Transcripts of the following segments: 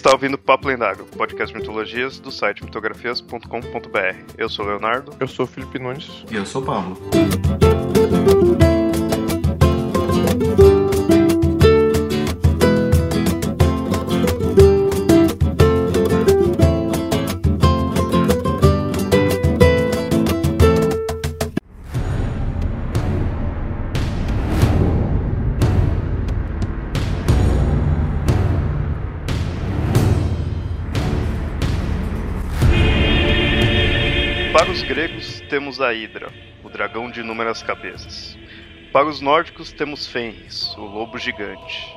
está ouvindo Papo Lendário, podcast de mitologias do site mitografias.com.br. Eu sou o Leonardo. Eu sou o Felipe Nunes. E eu sou o Pablo. Temos a Hidra, o dragão de inúmeras cabeças. Para os nórdicos, temos Fenris, o lobo gigante.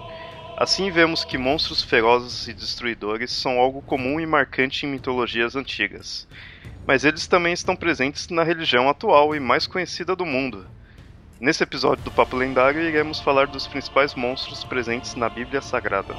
Assim vemos que monstros ferozes e destruidores são algo comum e marcante em mitologias antigas. Mas eles também estão presentes na religião atual e mais conhecida do mundo. Nesse episódio do Papo Lendário, iremos falar dos principais monstros presentes na Bíblia Sagrada.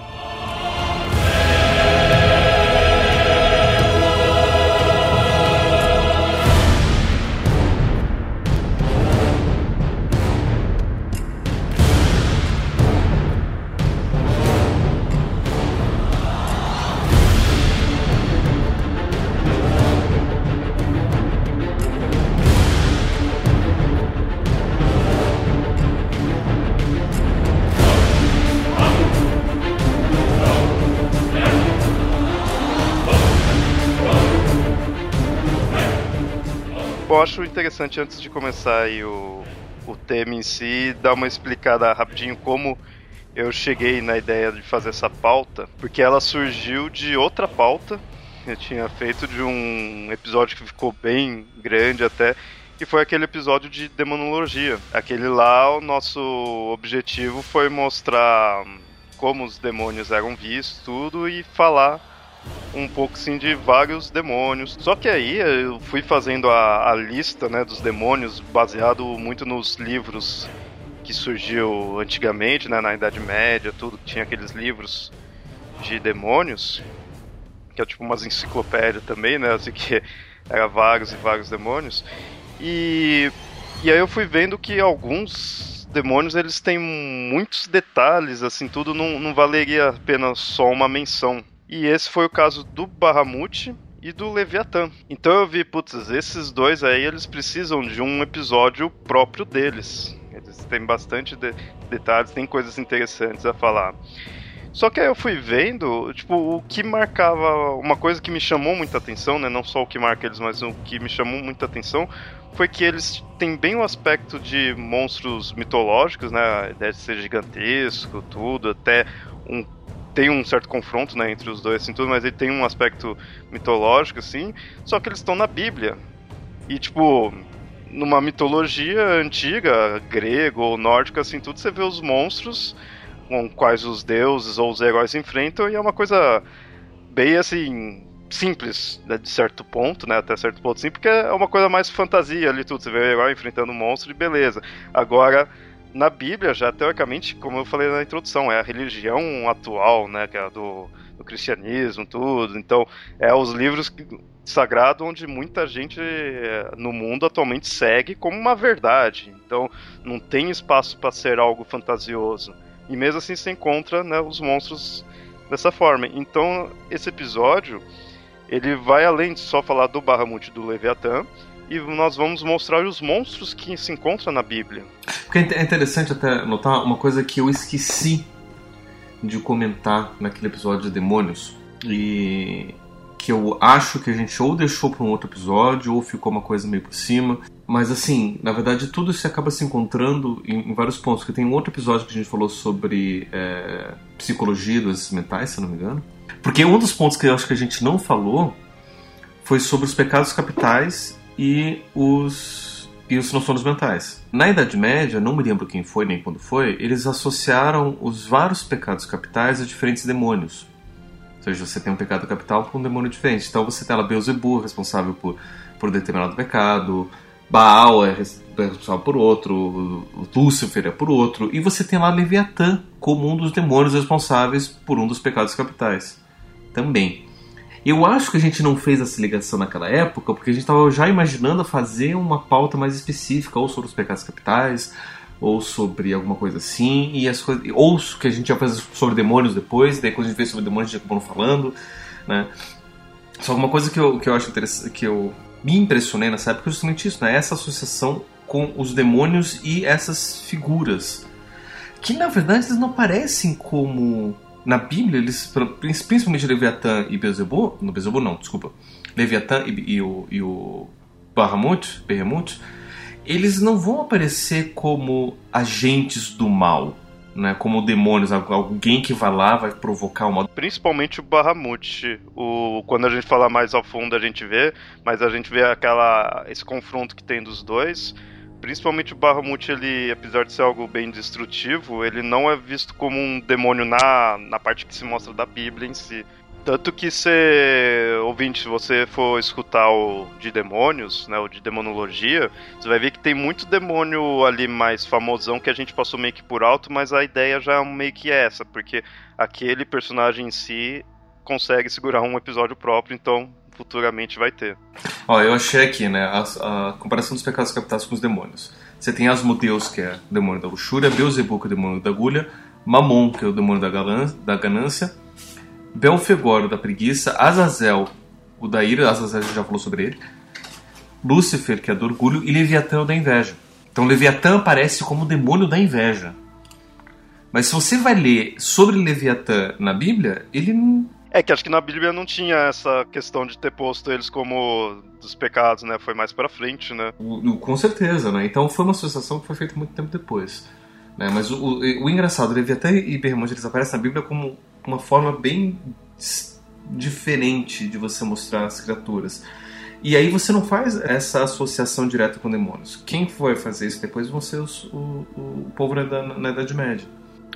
Acho interessante antes de começar aí o, o tema em si, dar uma explicada rapidinho como eu cheguei na ideia de fazer essa pauta, porque ela surgiu de outra pauta que eu tinha feito de um episódio que ficou bem grande até, que foi aquele episódio de demonologia. Aquele lá, o nosso objetivo foi mostrar como os demônios eram vistos, tudo, e falar um pouco assim de vários demônios. Só que aí eu fui fazendo a, a lista né, dos demônios baseado muito nos livros que surgiu antigamente, né, na Idade Média, tudo, tinha aqueles livros de demônios, que é tipo umas enciclopédias também, né, assim que era vários e vários demônios. E, e aí eu fui vendo que alguns demônios eles têm muitos detalhes, assim, tudo não, não valeria apenas só uma menção. E esse foi o caso do Bahamut e do Leviatã. Então eu vi, putz, esses dois aí, eles precisam de um episódio próprio deles. Eles têm bastante de detalhes, tem coisas interessantes a falar. Só que aí eu fui vendo, tipo, o que marcava, uma coisa que me chamou muita atenção, né, não só o que marca eles, mas o que me chamou muita atenção, foi que eles têm bem o aspecto de monstros mitológicos, né, a ideia de ser gigantesco, tudo, até um tem um certo confronto, né, entre os dois, assim, tudo, mas ele tem um aspecto mitológico, assim, só que eles estão na Bíblia. E, tipo, numa mitologia antiga, grego ou nórdica, assim, tudo, você vê os monstros com quais os deuses ou os heróis enfrentam, e é uma coisa bem, assim, simples, né, de certo ponto, né, até certo ponto, sim, porque é uma coisa mais fantasia ali, tudo, você vê o herói enfrentando um monstro e beleza. Agora na Bíblia, já teoricamente, como eu falei na introdução, é a religião atual, né, que é do, do cristianismo, tudo. Então, é os livros sagrados onde muita gente no mundo atualmente segue como uma verdade. Então, não tem espaço para ser algo fantasioso. E mesmo assim, se encontra né, os monstros dessa forma. Então, esse episódio ele vai além de só falar do Bahamut do Leviatã, e nós vamos mostrar os monstros que se encontram na Bíblia. Porque é interessante até notar uma coisa que eu esqueci de comentar naquele episódio de demônios e que eu acho que a gente ou deixou para um outro episódio ou ficou uma coisa meio por cima. Mas assim, na verdade tudo se acaba se encontrando em, em vários pontos. Que tem um outro episódio que a gente falou sobre é, psicologia dos mentais, se não me engano. Porque um dos pontos que eu acho que a gente não falou foi sobre os pecados capitais e os, e os transtornos mentais. Na Idade Média, não me lembro quem foi nem quando foi, eles associaram os vários pecados capitais a diferentes demônios. Ou seja, você tem um pecado capital com um demônio diferente. Então você tem lá Beelzebub, responsável por, por determinado pecado, Baal é responsável por outro, Lúcifer é por outro, e você tem lá Leviatã como um dos demônios responsáveis por um dos pecados capitais também. Eu acho que a gente não fez essa ligação naquela época, porque a gente estava já imaginando fazer uma pauta mais específica, ou sobre os pecados capitais, ou sobre alguma coisa assim, e as coisas, ou que a gente ia fazer sobre demônios depois, daí quando a gente fez sobre demônios a gente acabou falando, né? Só uma coisa que eu, que eu acho interessante, que eu me impressionei nessa época é justamente isso, né? Essa associação com os demônios e essas figuras. Que na verdade eles não aparecem como. Na Bíblia, eles, principalmente Leviatã e Beelzebub, no Beelzebub não, desculpa, Leviatã e, e o, e o Bahamut, Behemoth, eles não vão aparecer como agentes do mal, né, como demônios, alguém que vai lá vai provocar uma. Principalmente o Bahamut. O quando a gente fala mais ao fundo a gente vê, mas a gente vê aquela esse confronto que tem dos dois. Principalmente o Bahamut, ele, apesar de ser algo bem destrutivo, ele não é visto como um demônio na, na parte que se mostra da Bíblia em si. Tanto que se, ouvinte, se você for escutar o de demônios, né, o de demonologia, você vai ver que tem muito demônio ali mais famosão que a gente passou meio que por alto, mas a ideia já é meio que essa, porque aquele personagem em si consegue segurar um episódio próprio, então futuramente vai ter. Ó, eu achei aqui, né, a, a comparação dos pecados capitais com os demônios. Você tem Asmodeus, que é o demônio da luxúria, Beelzebub, que é o demônio da agulha, Mamon, que é o demônio da ganância, Belfegor, da preguiça, Azazel, o da ira, Azazel já falou sobre ele, Lúcifer, que é do orgulho, e Leviatã, o da inveja. Então Leviatã aparece como o demônio da inveja. Mas se você vai ler sobre Leviatã na Bíblia, ele não. É que acho que na Bíblia não tinha essa questão de ter posto eles como dos pecados, né? Foi mais para frente, né? Com certeza, né? Então foi uma associação que foi feita muito tempo depois. Né? Mas o, o, o engraçado, Leviatã e Behemoth, eles aparecem na Bíblia como uma forma bem diferente de você mostrar as criaturas. E aí você não faz essa associação direta com demônios. Quem foi fazer isso depois vão ser os, o, o povo na, na, Idade Média.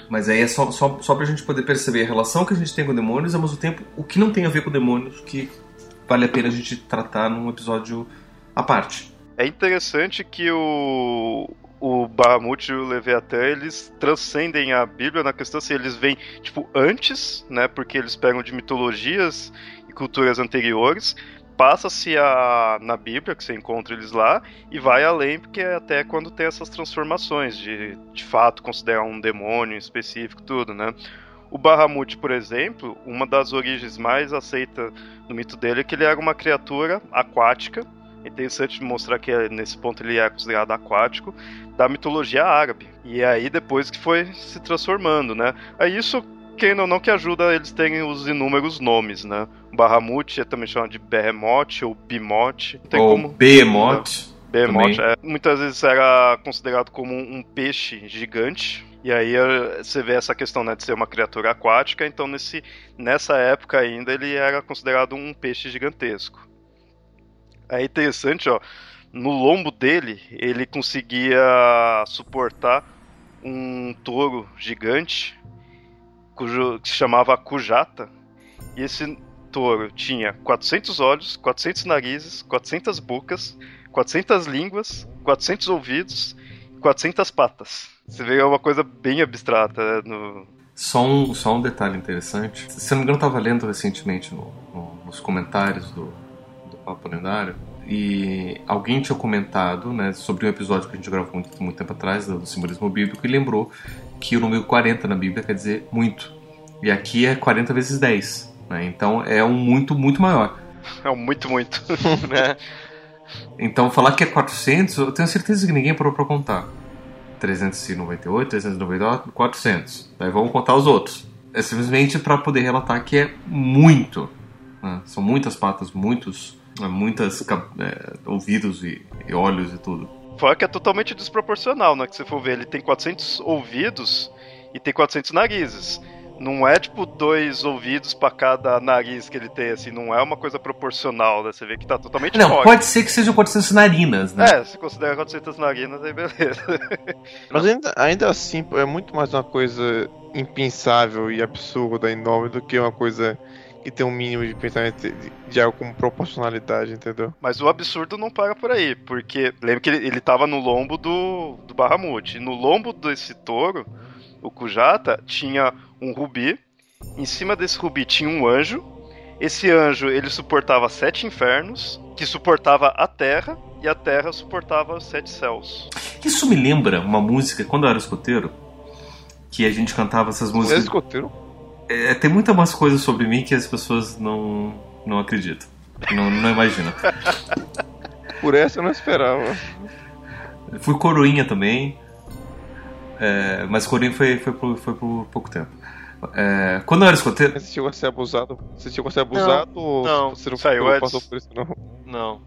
Mas aí é só, só, só pra gente poder perceber a relação que a gente tem com demônios ao mesmo tempo o que não tem a ver com demônios que vale a pena a gente tratar num episódio à parte. É interessante que o, o Bahamut e o Leviatã, eles transcendem a Bíblia na questão assim, eles vêm, tipo, antes, né, porque eles pegam de mitologias e culturas anteriores, passa-se na Bíblia, que você encontra eles lá, e vai além, porque é até quando tem essas transformações, de, de fato considerar um demônio específico, tudo, né. O Bahamut, por exemplo, uma das origens mais aceitas no mito dele é que ele era uma criatura aquática, é interessante mostrar que nesse ponto ele é considerado aquático, da mitologia árabe. E é aí depois que foi se transformando, né? Aí isso, quem ou não, que ajuda eles terem os inúmeros nomes, né? Bahamut é também chamado de Behemoth ou Bimoth. Tem ou como... Behemoth. Behemoth, é, muitas vezes era considerado como um peixe gigante, e aí eh, você vê essa questão né, de ser uma criatura aquática, então nesse, nessa época ainda ele era considerado um peixe gigantesco. É interessante, ó no lombo dele, ele conseguia suportar um touro gigante cujo, que se chamava Kujata. E esse touro tinha 400 olhos, 400 narizes, 400 bocas, 400 línguas, 400 ouvidos, 400 patas. Você vê é uma coisa bem abstrata né, no, só um, só um detalhe interessante. Se não me engano, eu estava lendo recentemente no, no, nos comentários do, do Papo Lendário e alguém tinha comentado né, sobre um episódio que a gente gravou muito, muito tempo atrás, do simbolismo bíblico, e lembrou que o número 40 na Bíblia quer dizer muito. E aqui é 40 vezes 10. Né? Então é um muito, muito maior. É um muito, muito. né? Então falar que é 400, eu tenho certeza que ninguém parou para contar. 398, 399, 400. Daí vamos contar os outros. É simplesmente para poder relatar que é muito. Né? São muitas patas, muitos muitas é, ouvidos e, e, olhos e tudo. Fora que é totalmente desproporcional, né? Que você for ver, ele tem 400 ouvidos e tem 400 narizes. Não é tipo dois ouvidos para cada nariz que ele tem, assim, não é uma coisa proporcional, né? Você vê que tá totalmente Não, pode ser que sejam 400 narinas, né? É, se considera 400 narinas, aí beleza. Mas ainda, ainda assim, é muito mais uma coisa impensável e absurda e enorme do que uma coisa que tem um mínimo de pensamento de, de algo com proporcionalidade, entendeu? Mas o absurdo não para por aí, porque lembra que ele, ele tava no lombo do, do Bahamut. E no lombo desse touro, o Kujata tinha um rubi. Em cima desse rubi tinha um anjo. Esse anjo ele suportava sete infernos, que suportava a terra e a terra suportava sete céus. Isso me lembra uma música, quando eu era escoteiro, que a gente cantava essas Você é músicas. escoteiro? É, tem muitas mais coisas sobre mim que as pessoas não, não acreditam. Não, não imaginam. Por essa eu não esperava. Fui coroinha também. É, mas coroinha foi, foi, por, foi por pouco tempo. É, quando eu era escoteiro. Você chegou a ser abusado? Você chegou a ser abusado ou não, você não saiu não passou por isso não? Não.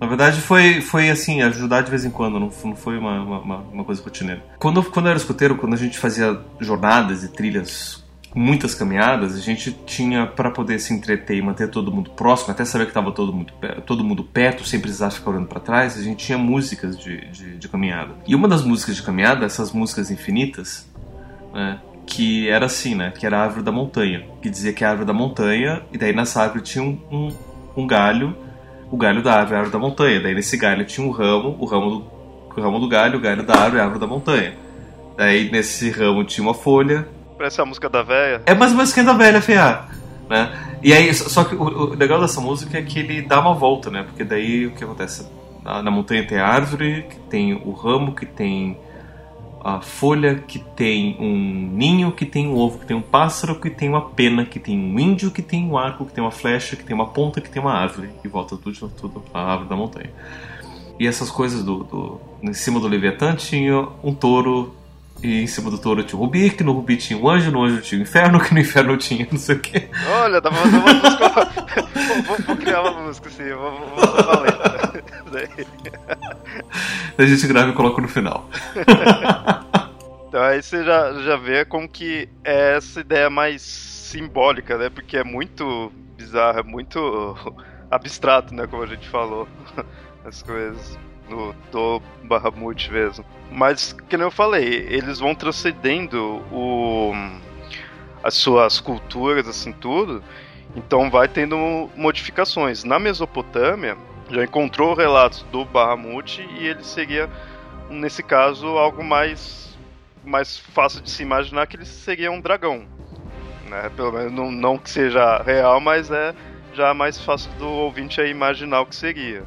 Na verdade, foi, foi assim, ajudar de vez em quando, não, não foi uma, uma, uma coisa rotineira. Quando, quando eu era escoteiro, quando a gente fazia jornadas e trilhas, muitas caminhadas, a gente tinha, para poder se entreter e manter todo mundo próximo, até saber que estava todo mundo, todo mundo perto, sem precisar ficar olhando para trás, a gente tinha músicas de, de, de caminhada. E uma das músicas de caminhada, essas músicas infinitas, né, que era assim, né, que era a árvore da montanha, que dizia que é a árvore da montanha, e daí nessa árvore tinha um, um, um galho o galho da árvore, a árvore da montanha. Daí nesse galho tinha um ramo, o ramo do, o ramo do galho, o galho da árvore, a árvore da montanha. Daí nesse ramo tinha uma folha. Parece a música da véia. É mais que da velha FA, né? E aí, só que o, o legal dessa música é que ele dá uma volta, né? Porque daí o que acontece? Na, na montanha tem a árvore, que tem o ramo, que tem a folha, que tem um ninho, que tem um ovo, que tem um pássaro, que tem uma pena, que tem um índio, que tem um arco, que tem uma flecha, que tem uma ponta, que tem uma árvore. E volta tudo, tudo a árvore da montanha. E essas coisas do, do- Em cima do Leviatã tinha um touro, e em cima do touro tinha um rubi, que no rubi tinha um anjo, no anjo tinha um inferno, que no inferno tinha não sei o quê. Olha, dá pra fazer uma música. vou, vou- vou criar uma música assim, vou, vou, a letra. Daí a gente grava e coloca no final. Então aí você já, já vê como que é essa ideia mais simbólica, né? Porque é muito bizarro, é muito abstrato, né? Como a gente falou. As coisas no do Bahamut mesmo. Mas, nem eu falei, eles vão transcendendo o, as suas culturas, assim, tudo. Então vai tendo modificações. Na Mesopotâmia, já encontrou relatos do Bahamut e ele seria, nesse caso, algo mais mais fácil de se imaginar que ele seria um dragão. Né? Pelo menos não, não que seja real, mas é já mais fácil do ouvinte aí imaginar o que seria.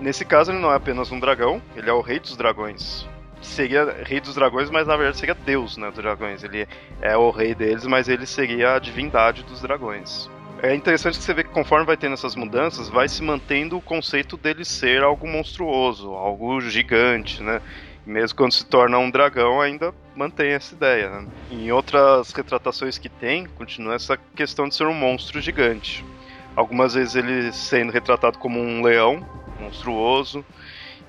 Nesse caso, ele não é apenas um dragão, ele é o rei dos dragões. Seria rei dos dragões, mas na verdade seria Deus né, dos dragões. Ele é o rei deles, mas ele seria a divindade dos dragões. É interessante que você vê que conforme vai tendo essas mudanças, vai se mantendo o conceito dele ser algo monstruoso, algo gigante, né? mesmo quando se torna um dragão, ainda mantém essa ideia. Né? Em outras retratações que tem, continua essa questão de ser um monstro gigante. Algumas vezes ele sendo retratado como um leão monstruoso.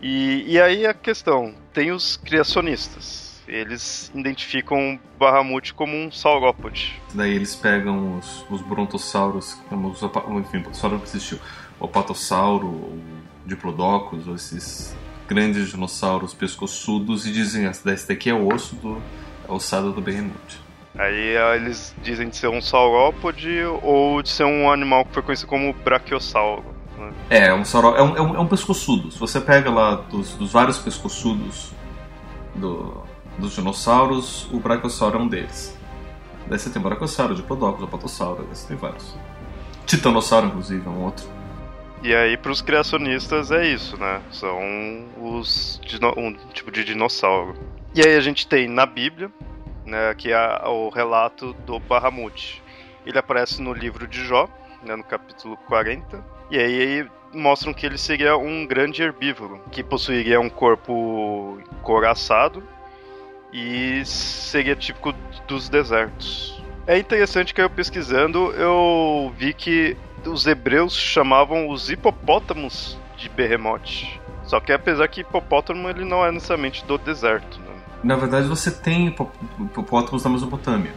E, e aí a questão: tem os criacionistas. Eles identificam Bahamut como um saurópode. Daí eles pegam os, os brontossauros, os, opa- enfim, o não existiu. O apatossauro, o diplodocus, ou esses grandes dinossauros pescoçudos e dizem, "Esse- esse daqui é o osso do a ossada do Behemoth. Aí ah, eles dizem de ser um saurópode ou de ser um animal que foi conhecido como brachiosauro. É, é um, sauro, é, um, é, um, é um pescoçudo. Se você pega lá dos, dos vários pescoçudos do- dos dinossauros, o brachiosauro é um deles. Daí você tem o brachiosauro, o diplodocus, o apatossauro, daí você tem vários. Titanossauro, inclusive, é um outro. E aí, para os criacionistas, é isso, né? São os um tipo de dinossauro. E aí a gente tem na Bíblia, né, que é o relato do Bahamut. Ele aparece no livro de Jó, né, no capítulo 40. E aí mostram que ele seria um grande herbívoro, que possuiria um corpo coraçado e seria típico dos desertos. É interessante que eu pesquisando, eu vi que os hebreus chamavam os hipopótamos de Behemoth. Só que apesar que hipopótamo ele não é necessariamente do deserto, né? Na verdade, você tem hipo- hipopótamos na Mesopotâmia.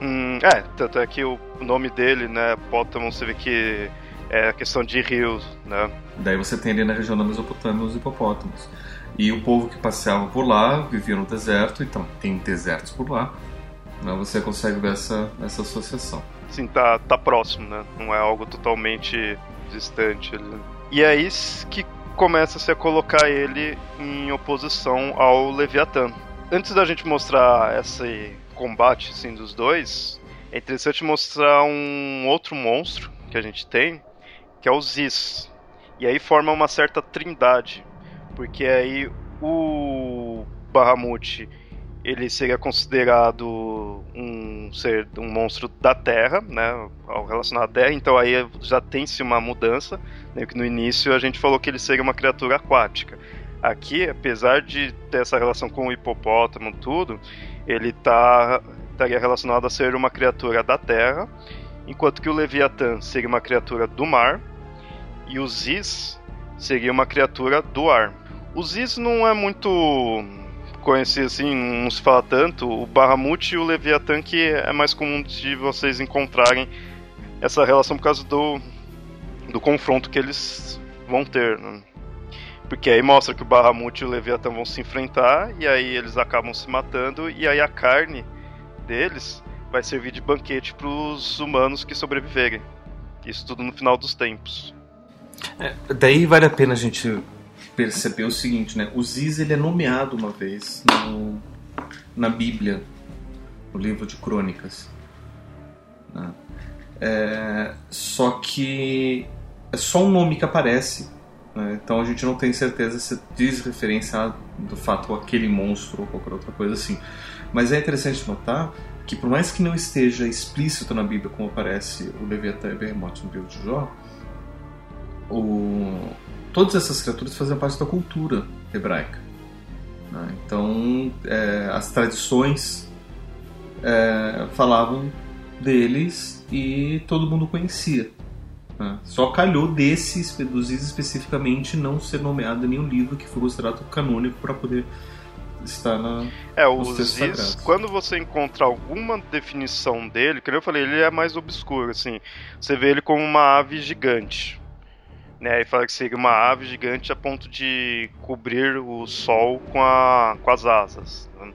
Hum, é, tanto é que o nome dele, né, Pótamo, você vê que é questão de rios, né? Daí você tem ali na região da Mesopotâmia os hipopótamos. E o povo que passeava por lá vivia no deserto, então tem desertos por lá. Né? Você consegue ver essa, essa associação. Assim, tá, tá próximo, né? Não é algo totalmente distante ali. E é isso que começa-se a colocar ele em oposição ao Leviatã. Antes da gente mostrar esse combate assim, dos dois, é interessante mostrar um outro monstro que a gente tem, que é o Ziz. E aí forma uma certa trindade, porque aí o Bahamut ele seria considerado um ser, um monstro da Terra, né, relacionado à Terra, então aí já tem-se uma mudança, né, que no início a gente falou que ele seria uma criatura aquática. Aqui, apesar de ter essa relação com o hipopótamo tudo, ele tá, estaria relacionado a ser uma criatura da Terra, enquanto que o Leviatã seria uma criatura do mar, e o Ziz seria uma criatura do ar. O Ziz não é muito conhecido assim, não se fala tanto. O Bahamut e o Leviatã que é mais comum de vocês encontrarem essa relação por causa do, do confronto que eles vão ter. Né? Porque aí mostra que o Bahamut e o Leviatã vão se enfrentar e aí eles acabam se matando e aí a carne deles vai servir de banquete para os humanos que sobreviverem. Isso tudo no final dos tempos. É, daí vale a pena a gente perceber o seguinte, né? O Ziz ele é nomeado uma vez no, na Bíblia, no livro de Crônicas. Né? É, só que é só um nome que aparece né? Então a gente não tem certeza se diz referência do fato aquele monstro ou qualquer outra coisa assim. Mas é interessante notar que por mais que não esteja explícito na Bíblia como aparece o Leviatã e Behemoth no livro de Jó, o... todas essas criaturas fazem parte da cultura hebraica. Né? Então é, as tradições é, falavam deles e todo mundo conhecia. Ah, só calhou desse, dos especificamente, não ser nomeado em nenhum livro que foi considerado canônico para poder estar na. É, o Ziz, quando você encontra alguma definição dele, que eu falei, ele é mais obscuro, assim. Você vê ele como uma ave gigante. Né, e fala que seria uma ave gigante a ponto de cobrir o sol com, a, com as asas. Né?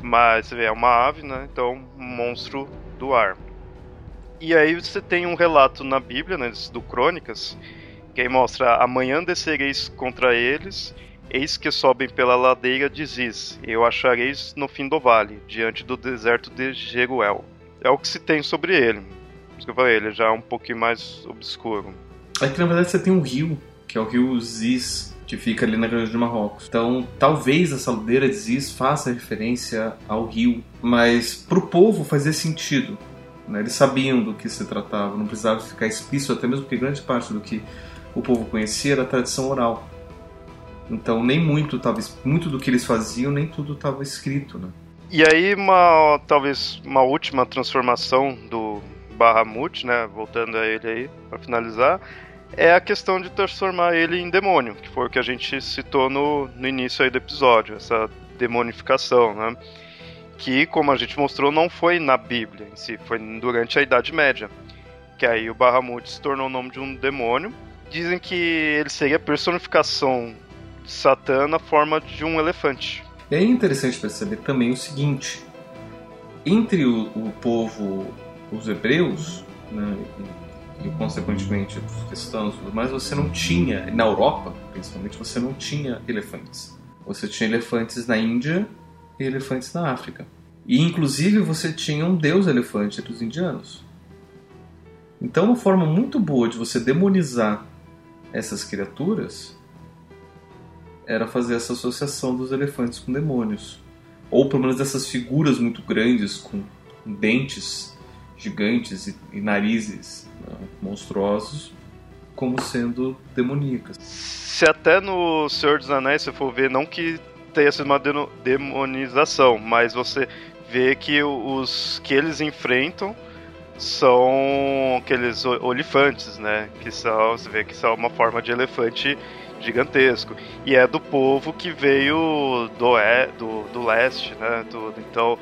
Mas você vê, é uma ave, né? Então, monstro do ar. E aí você tem um relato na Bíblia, né, do Crônicas, que aí mostra: Amanhã descereis contra eles, eis que sobem pela ladeira de Ziz, eu achareis no fim do vale, diante do deserto de Jeruel. É o que se tem sobre ele. Por isso que eu falei, ele já é um pouquinho mais obscuro. É que na verdade você tem um rio, que é o rio Ziz, que fica ali na região de Marrocos. Então, talvez essa ladeira de Ziz faça referência ao rio, mas pro povo fazia sentido né? Eles sabiam do que se tratava, não precisava ficar explícito, até mesmo porque grande parte do que o povo conhecia era tradição oral. Então nem muito tava, muito do que eles faziam, nem tudo estava escrito, né? E aí uma talvez uma última transformação do Bahamut, né, voltando a ele aí para finalizar, é a questão de transformar ele em demônio, que foi o que a gente citou no, no início aí do episódio, essa demonificação, né? que, como a gente mostrou, não foi na Bíblia em si, foi durante a Idade Média. Que aí o Bahamut se tornou o nome de um demônio. Dizem que ele seria a personificação de Satã na forma de um elefante. É interessante perceber também o seguinte: entre o, o povo, os hebreus, né, e, consequentemente os cristãos, mas você não tinha, na Europa principalmente, você não tinha elefantes. Você tinha elefantes na Índia e elefantes na África. E inclusive você tinha um deus elefante entre os indianos. Então, uma forma muito boa de você demonizar essas criaturas era fazer essa associação dos elefantes com demônios. Ou pelo menos dessas figuras muito grandes, com dentes gigantes e, e narizes né, monstruosos, como sendo demoníacas. Se até no Senhor dos Anéis você for ver, não que tenha sido uma demonização, mas você vê que os que eles enfrentam são aqueles olifantes, né? Que são, você vê que são uma forma de elefante gigantesco. E é do povo que veio do, é, do, do leste, né? Tudo. Então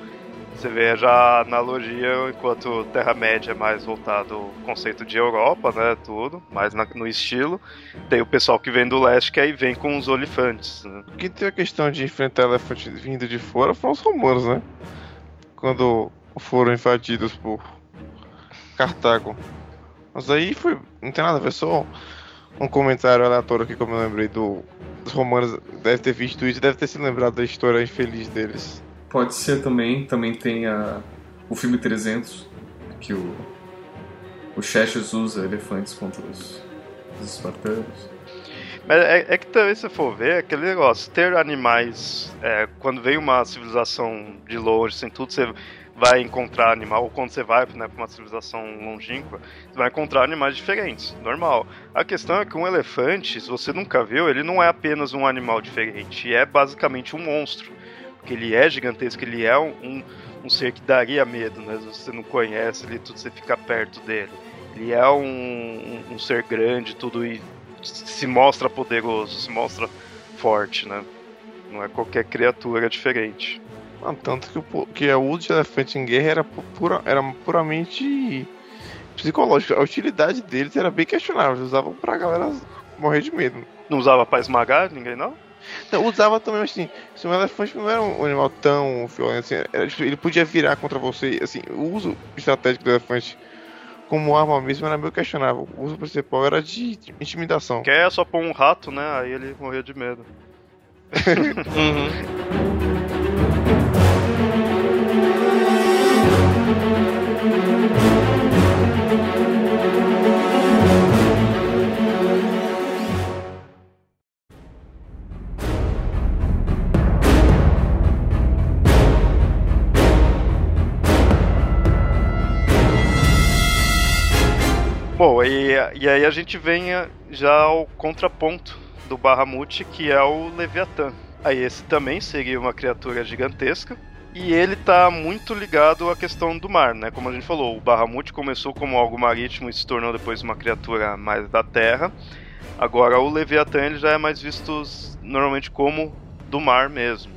você vê já a analogia, enquanto Terra-média é mais voltado ao conceito de Europa, né? Tudo, mais no estilo. Tem o pessoal que vem do leste que aí vem com os olifantes. Né? O que tem a questão de enfrentar elefante vindo de fora foram os romanos, né? Quando foram invadidos por Cartago. Mas aí foi. Não tem nada a ver, só um comentário aleatório aqui, como eu lembrei do. Os romanos deve ter visto isso e deve ter se lembrado da história infeliz deles. Pode ser também, também tem a, o filme 300, que o, o Cheshire usa elefantes contra os, dos espartanos. Mas é, é, que também, se for ver, é aquele negócio, ter animais, é, quando vem uma civilização de longe, sem tudo, você vai encontrar animal, ou quando você vai né, para uma civilização longínqua, você vai encontrar animais diferentes, normal. A questão é que um elefante, se você nunca viu, ele não é apenas um animal diferente, é basicamente um monstro. Porque ele é gigantesco, ele é um, um, um ser que daria medo, né? Se você não conhece ele, tudo você fica perto dele. Ele é um, um, ser grande, tudo e se mostra poderoso, se mostra forte, né? Não é qualquer criatura diferente. Ah, tanto que, o, que o uso de elefante em guerra era, pura, era puramente psicológico. A utilidade deles era bem questionável. Eles usavam pra galera morrer de medo. Não usava pra esmagar ninguém, não? Não, usava também, assim, se um elefante não era um animal tão violento assim, era, tipo, ele podia virar contra você, assim, o uso estratégico do elefante como arma mesmo era meio questionável. O uso principal era de intimidação. Que é só pôr um rato, né? Aí ele morria de medo. uhum. E, aí a gente vem já ao contraponto do Bahamut, que é o Leviatã. Aí esse também seria uma criatura gigantesca, e ele está muito ligado à questão do mar, né? Como a gente falou, o Bahamut começou como algo marítimo e se tornou depois uma criatura mais da terra. Agora o Leviatã ele já é mais visto normalmente como do mar mesmo.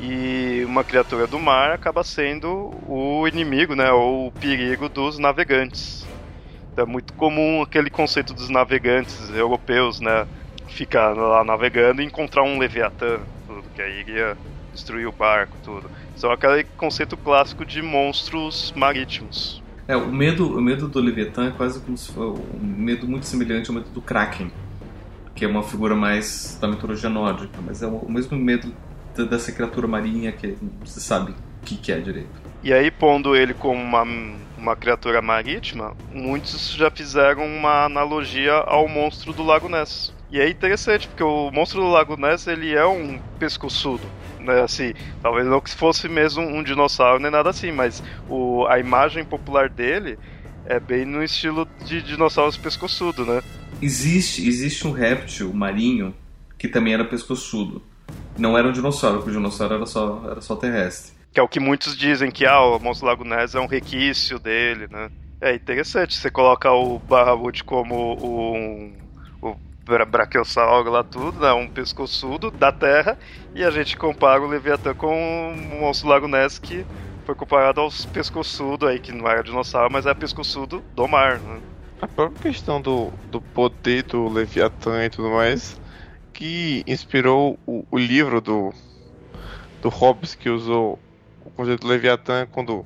E uma criatura do mar acaba sendo o inimigo, né? Ou o perigo dos navegantes. É muito comum aquele conceito dos navegantes europeus, né? Ficar lá navegando e encontrar um Leviatã, tudo, que aí iria destruir o barco, tudo. São aquele conceito clássico de monstros marítimos. É, o medo, o medo do Leviatã é quase como se fosse um medo muito semelhante ao medo do Kraken, que é uma figura mais da mitologia nórdica, mas é o mesmo medo dessa criatura marinha que você sabe o que, que é direito. E aí, pondo ele como uma, uma criatura marítima, muitos já fizeram uma analogia ao monstro do Lago Ness. E é interessante, porque o monstro do Lago Ness, ele é um pescoçudo, né, assim, talvez não que fosse mesmo um dinossauro nem nada assim, mas o, a imagem popular dele é bem no estilo de dinossauros pescoçudo, né? Existe, existe um réptil marinho que também era pescoçudo. Não era um dinossauro, porque o dinossauro era só, era só terrestre. Que é o que muitos dizem que ah, o Monstro Lago Ness é um requício dele, né? É interessante, você coloca o Bahamut como um, o Brachiosauro lá tudo, né? Um pescoçudo da Terra, e a gente compara o Leviatã com o Monstro Lago Ness que foi comparado aos pescoçudos aí, que não era dinossauro, mas é pescoçudo do mar, né? A própria questão do, do poder do Leviatã e tudo mais, que inspirou o, o livro do, do Hobbes que usou o conceito do Leviatã quando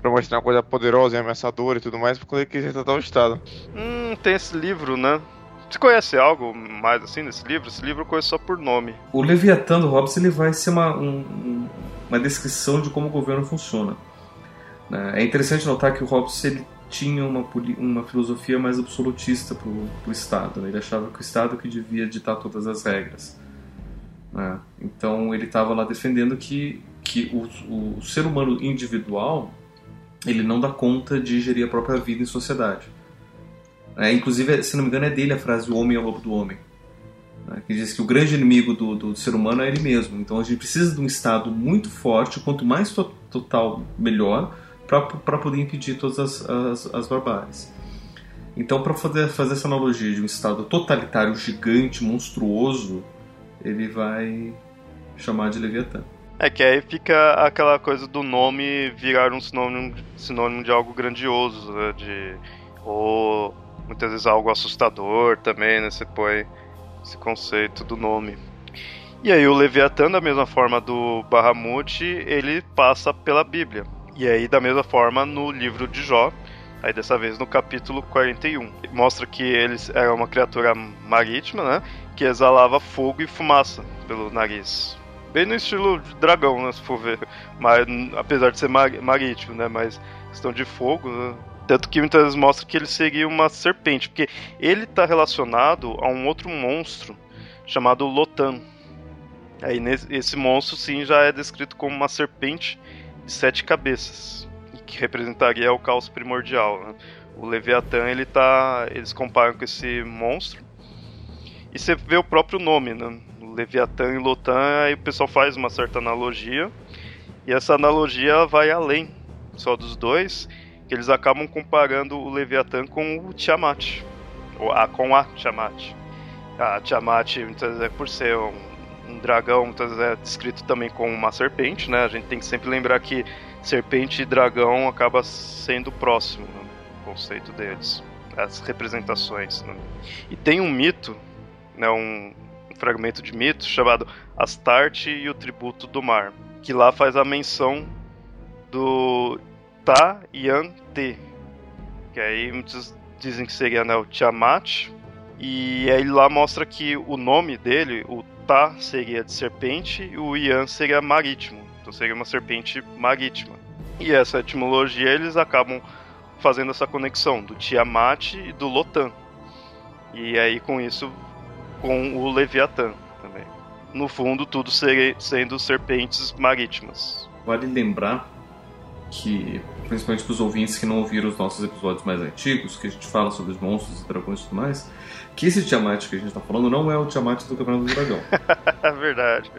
para mostrar uma coisa poderosa e ameaçadora e tudo mais, quando ele quis retratar o Estado. Hum, tem esse livro, né? Você conhece algo mais assim nesse livro? Esse livro eu conheço só por nome. O Leviatã do Hobbes ele vai ser uma, um, uma descrição de como o governo funciona. Né? É interessante notar que o Hobbes ele tinha uma, uma filosofia mais absolutista para o Estado. Né? Ele achava que o Estado que devia ditar todas as regras. Né? Então ele estava lá defendendo que que o, o ser humano individual ele não dá conta de gerir a própria vida em sociedade. É, inclusive, se não me engano, é dele a frase o homem é o lobo do homem. Né, que diz que o grande inimigo do, do, ser humano é ele mesmo. Então a gente precisa de um Estado muito forte, quanto mais to total, melhor, para poder impedir todas as, as, as barbáries. Então, para fazer, fazer essa analogia de um Estado totalitário, gigante, monstruoso, ele vai chamar de Leviatã. É que aí fica aquela coisa do nome virar um sinônimo, sinônimo de algo grandioso, né? De, ou muitas vezes algo assustador também, né? Você põe esse conceito do nome. E aí o Leviatã, da mesma forma do Bahamut, ele passa pela Bíblia. E aí, da mesma forma, no livro de Jó, aí dessa vez no capítulo 41. Mostra que ele era uma criatura marítima, né? Que exalava fogo e fumaça pelo nariz. Bem no estilo de dragão, né, se for ver. Mas, apesar de ser mar marítimo, né? Mas questão de fogo, né? Tanto que muitas vezes mostra que ele seria uma serpente, porque ele está relacionado a um outro monstro chamado Lotan. Aí nesse, esse monstro sim já é descrito como uma serpente de sete cabeças, que representaria o caos primordial. Né? O Leviatã ele tá, eles comparam com esse monstro. E você vê o próprio nome, né? Leviatã e Lotan, aí o pessoal faz uma certa analogia. E essa analogia vai além só dos dois, que eles acabam comparando o Leviatã com o Tiamat, ou a, com a Tiamat. A Tiamat, muitas vezes, é por ser um, um dragão, muitas vezes é descrito também como uma serpente, né? A gente tem que sempre lembrar que serpente e dragão acaba sendo próximo, né? o conceito deles, as representações. Né? E tem um mito, né? um, fragmento de mito chamado Astarte e o Tributo do Mar, que lá faz a menção do Ta Yan Te, que aí muitos dizem que seria né, o Tiamat, e aí lá mostra que o nome dele, o Ta seria de serpente e o Yan seria marítimo, então seria uma serpente marítima. E essa etimologia eles acabam fazendo essa conexão do Tiamat e do Lotan. E aí com isso com o Leviatã também. No fundo, tudo ser, sendo serpentes marítimas. Vale lembrar que, principalmente para os ouvintes que não ouviram os nossos episódios mais antigos, que a gente fala sobre os monstros e dragões e tudo mais, que esse Tiamat que a gente está falando não é o Tiamat do Campeonato do Dragão. é verdade.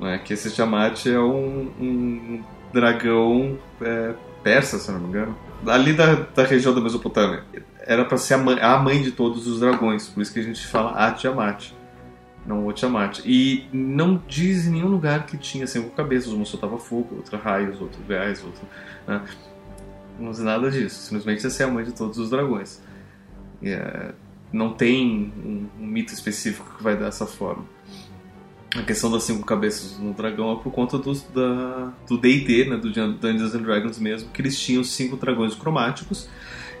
É, que esse Tiamat é um, um dragão é, persa, se não me engano. Ali da, da região da Mesopotâmia era para ser a mãe, a mãe, de todos os dragões, por isso que a gente fala a Tiamat, não o Tiamat. E não diz em nenhum lugar que tinha cinco cabeças, uma soltava fogo, outra raios, outro gás, outro. Né? Não diz nada disso, simplesmente essa é a mãe de todos os dragões. É, não tem um, um mito específico que vai dar essa forma a questão das cinco cabeças no dragão é por conta do D&D, né, do Dungeons and Dragons mesmo, que eles tinham cinco dragões cromáticos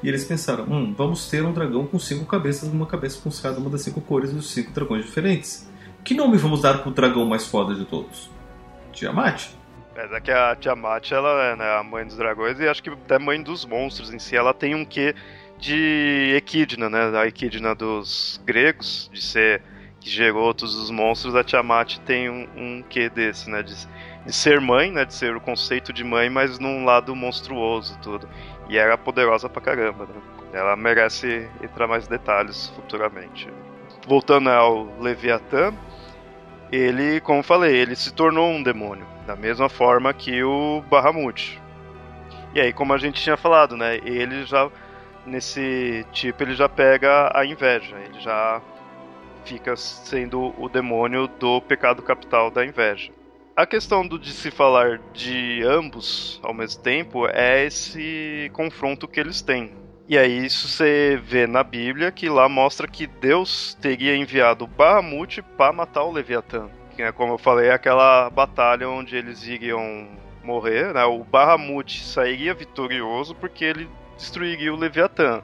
e eles pensaram, hum, vamos ter um dragão com cinco cabeças, uma cabeça com cada uma das cinco cores dos cinco dragões diferentes. Que nome vamos dar pro dragão mais foda de todos? Tiamat. Mas é que a Tiamat, ela é né, a mãe dos dragões e acho que até mãe dos monstros em si. Ela tem um quê de Equidna, né? A Equidna dos gregos, de ser que gerou todos os monstros, a Tiamat tem um, um quê desse, né? De, de, ser mãe, né? De ser o conceito de mãe, mas num lado monstruoso tudo. E era poderosa pra caramba, né? Ela merece entrar mais detalhes futuramente. Voltando ao Leviatã, ele, como falei, ele se tornou um demônio, da mesma forma que o Bahamut. E aí, como a gente tinha falado, né? Ele já nesse tipo ele já pega a inveja, ele já fica sendo o demônio do pecado capital da inveja. A questão do de se falar de ambos ao mesmo tempo é esse confronto que eles têm. E aí isso você vê na Bíblia que lá mostra que Deus teria enviado Bahamut para matar o Leviatã. Que é como eu falei, é aquela batalha onde eles iriam morrer, né? O Bahamut sairia vitorioso porque ele destruiria o Leviatã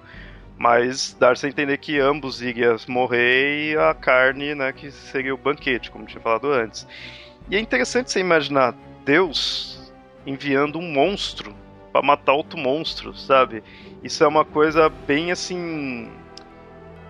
mas dar-se a entender que ambos iriam morrer e a carne, né, que seria o banquete, como tinha falado antes. E é interessante você imaginar Deus enviando um monstro para matar outro monstro, sabe? Isso é uma coisa bem assim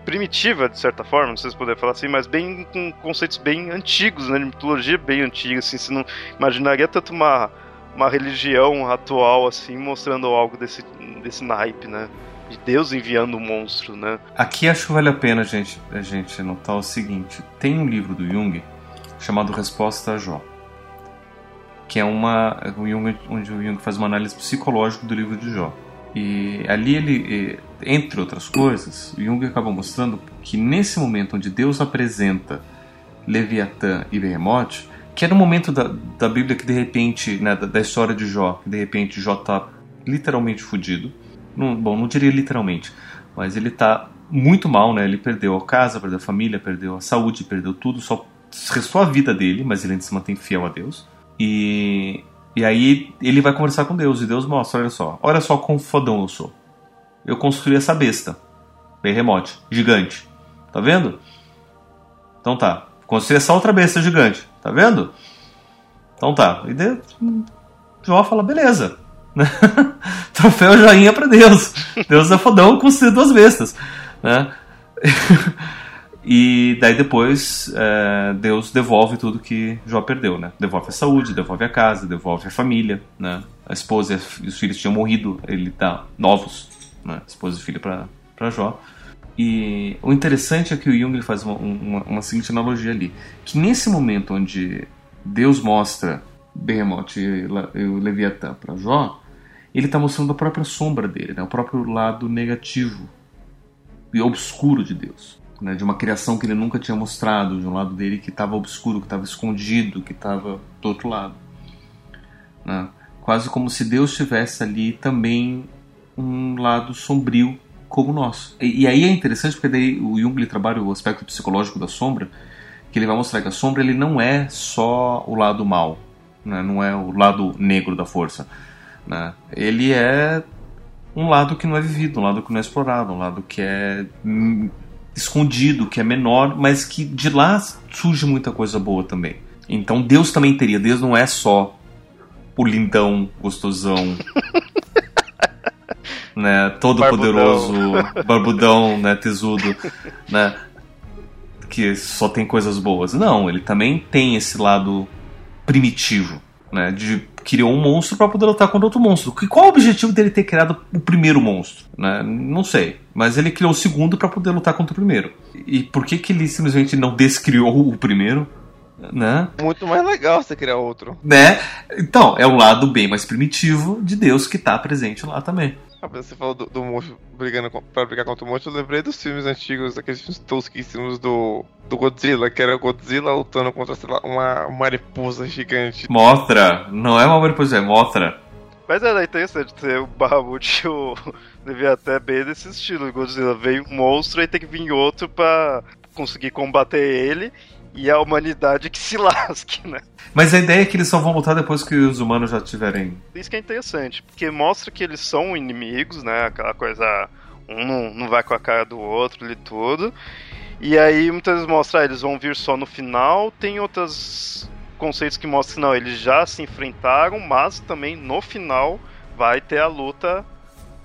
primitiva de certa forma, não sei se poder falar assim, mas bem com conceitos bem antigos, né, de mitologia bem antiga, assim, você não imaginaria tanto uma uma religião atual assim mostrando algo desse desse naipe, né? de Deus enviando um monstro, né? Aqui acho que vale a pena a gente, a gente notar o seguinte: tem um livro do Jung chamado Resposta a Jó, que é uma Jung, onde o Jung faz uma análise psicológica do livro de Jó. E ali ele, entre outras coisas, Jung acaba mostrando que nesse momento onde Deus apresenta Leviatã e Behemoth, que era um momento da, da Bíblia que de repente, né, da, da história de Jó, que de repente Jó está literalmente fudido não, bom, não diria literalmente, mas ele tá muito mal, né? Ele perdeu a casa, perdeu a família, perdeu a saúde, perdeu tudo, só restou a vida dele, mas ele ainda se mantém fiel a Deus. E, e aí ele vai conversar com Deus, e Deus mostra, olha só, olha só quão fodão eu sou. Eu construí essa besta, remote, gigante, tá vendo? Então tá, construí essa outra besta gigante, tá vendo? Então tá, e Deus, Jó fala, beleza, troféu joinha para Deus. Deus é fodão as duas bestas, né? e daí depois é, Deus devolve tudo que Jó perdeu, né? Devolve a saúde, devolve a casa, devolve a família, né? A esposa e os filhos tinham morrido, ele dá novos, né? Esposa e filho para Jó. E o interessante é que o Jung faz uma, uma, uma seguinte analogia ali, que nesse momento onde Deus mostra Behemoth e o Leviatã para Jó, ele está mostrando a própria sombra dele, né? o próprio lado negativo e obscuro de Deus. Né? De uma criação que ele nunca tinha mostrado, de um lado dele que estava obscuro, que estava escondido, que estava do outro lado. Né? Quase como se Deus tivesse ali também um lado sombrio como o nosso. E, e aí é interessante porque daí o Jung trabalha o aspecto psicológico da sombra, que ele vai mostrar que a sombra ele não é só o lado mal, né? não é o lado negro da força. Né? Ele é um lado que não é vivido, um lado que não é explorado, um lado que é hum, escondido, que é menor, mas que de lá surge muita coisa boa também. Então Deus também teria, Deus não é só o lindão, gostosão, né, todo barbudão. poderoso, barbudão, né, tesudo, né, que só tem coisas boas. Não, ele também tem esse lado primitivo, né, de criou um monstro para poder lutar contra outro monstro. Qual o objetivo dele ter criado o primeiro monstro? Né? Não sei. Mas ele criou o segundo para poder lutar contra o primeiro. E por que, que ele simplesmente não descriou o primeiro? Né? Muito mais legal você criar outro. Né? Então, é um lado bem mais primitivo de Deus que está presente lá também. Ah, você falou do, do monstro brigando com, pra brigar contra o monstro, eu lembrei dos filmes antigos, aqueles filmes tosquíssimos do, do Godzilla, que era Godzilla lutando contra, sei lá, uma mariposa gigante. Mostra! Não é uma mariposa, é mostra. Mas era interessante ter o Bahamut o Leviatã bem desse estilo. Godzilla veio um monstro e tem que vir outro pra conseguir combater ele e a humanidade que se lasque, né? Mas a ideia é que eles só vão lutar depois que os humanos já tiverem. Isso que é interessante, porque mostra que eles são inimigos, né? Aquela coisa. Um não, não vai com a cara do outro e tudo. E aí muitas vezes mostra, ah, eles vão vir só no final. Tem outros conceitos que mostram que não, eles já se enfrentaram, mas também no final vai ter a luta,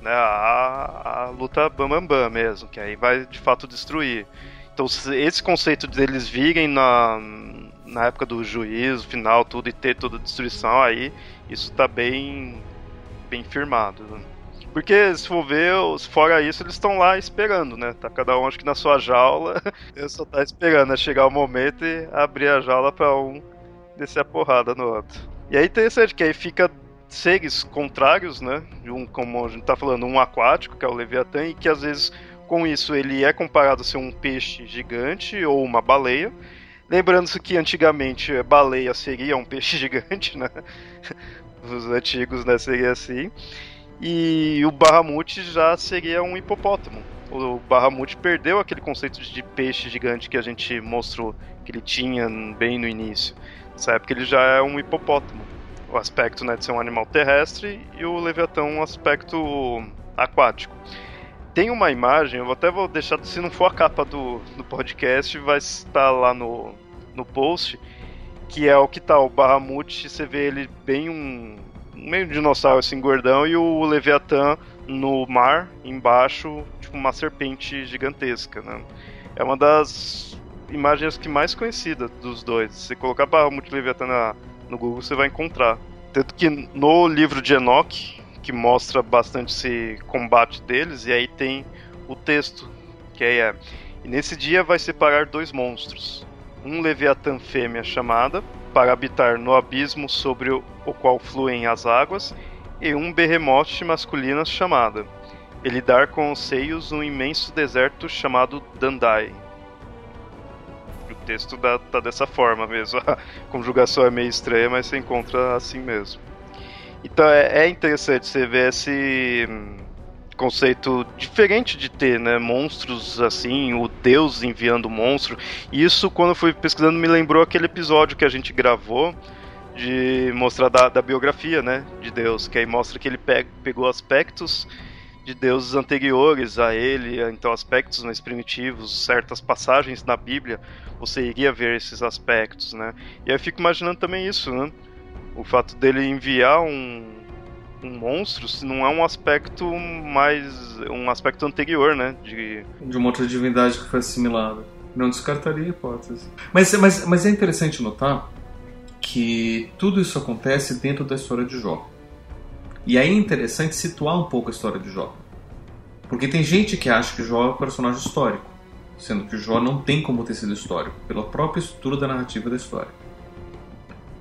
né? A, a luta bam bam bam mesmo, que aí vai de fato destruir. Então, esse conceito deles virem na, na época do juízo final, tudo, e ter toda a destruição, aí isso tá bem, bem firmado. Né? Porque se for ver, fora isso, eles estão lá esperando, né? Tá cada um acho que na sua jaula, eu só tá esperando né? chegar o momento e abrir a jaula para um descer a porrada no outro. E aí interessante que aí fica seres contrários, né? Um, como a gente tá falando, um aquático, que é o Leviatã, e que às vezes com isso, ele é comparado a ser um peixe gigante ou uma baleia. Lembrando-se que antigamente baleia seria um peixe gigante, né? Os antigos, né, seria assim. E o Bahamut já seria um hipopótamo. O Bahamut perdeu aquele conceito de peixe gigante que a gente mostrou que ele tinha bem no início. Nessa época ele já é um hipopótamo. O aspecto né, de ser um animal terrestre e o Leviatã um aspecto aquático. Tem uma imagem, eu até vou deixar, se não for a capa do, do podcast, vai estar lá no, no post, que é o que tá o Bahamut, você vê ele bem um, meio dinossauro assim, gordão, e o Leviatã no mar, embaixo, tipo uma serpente gigantesca, né? É uma das imagens que mais conhecida dos dois. Se colocar Bahamut e Leviatã na, no Google, você vai encontrar. Tanto que no livro de Enoch, que mostra bastante esse combate deles, e aí tem o texto, que é e nesse dia vai separar dois monstros, um Leviatã fêmea chamada, para habitar no abismo sobre o, qual fluem as águas, e um Behemoth masculina chamada, e lidar com os seios no imenso deserto chamado Dandai. O texto dá, tá dessa forma mesmo, a conjugação é meio estranha, mas se encontra assim mesmo. Então é, é interessante você ver esse hum, conceito diferente de ter, né? Monstros assim, o Deus enviando monstro. E isso, quando eu fui pesquisando, me lembrou aquele episódio que a gente gravou de mostrar da, da biografia, né? De Deus, que aí mostra que ele pe pegou aspectos de deuses anteriores a ele, então aspectos mais primitivos, certas passagens na Bíblia, você iria ver esses aspectos, né? E aí eu fico imaginando também isso, né? O fato dele enviar um, um monstro se não é um aspecto mais. um aspecto anterior, né? De, de uma outra divindade que foi assimilada. Não descartaria a hipótese. Mas, mas, mas é interessante notar que tudo isso acontece dentro da história de Jó. E aí é interessante situar um pouco a história de Jó. Porque tem gente que acha que Jó é um personagem histórico, sendo que Jó não tem como ter sido histórico, pela própria estrutura da narrativa da história.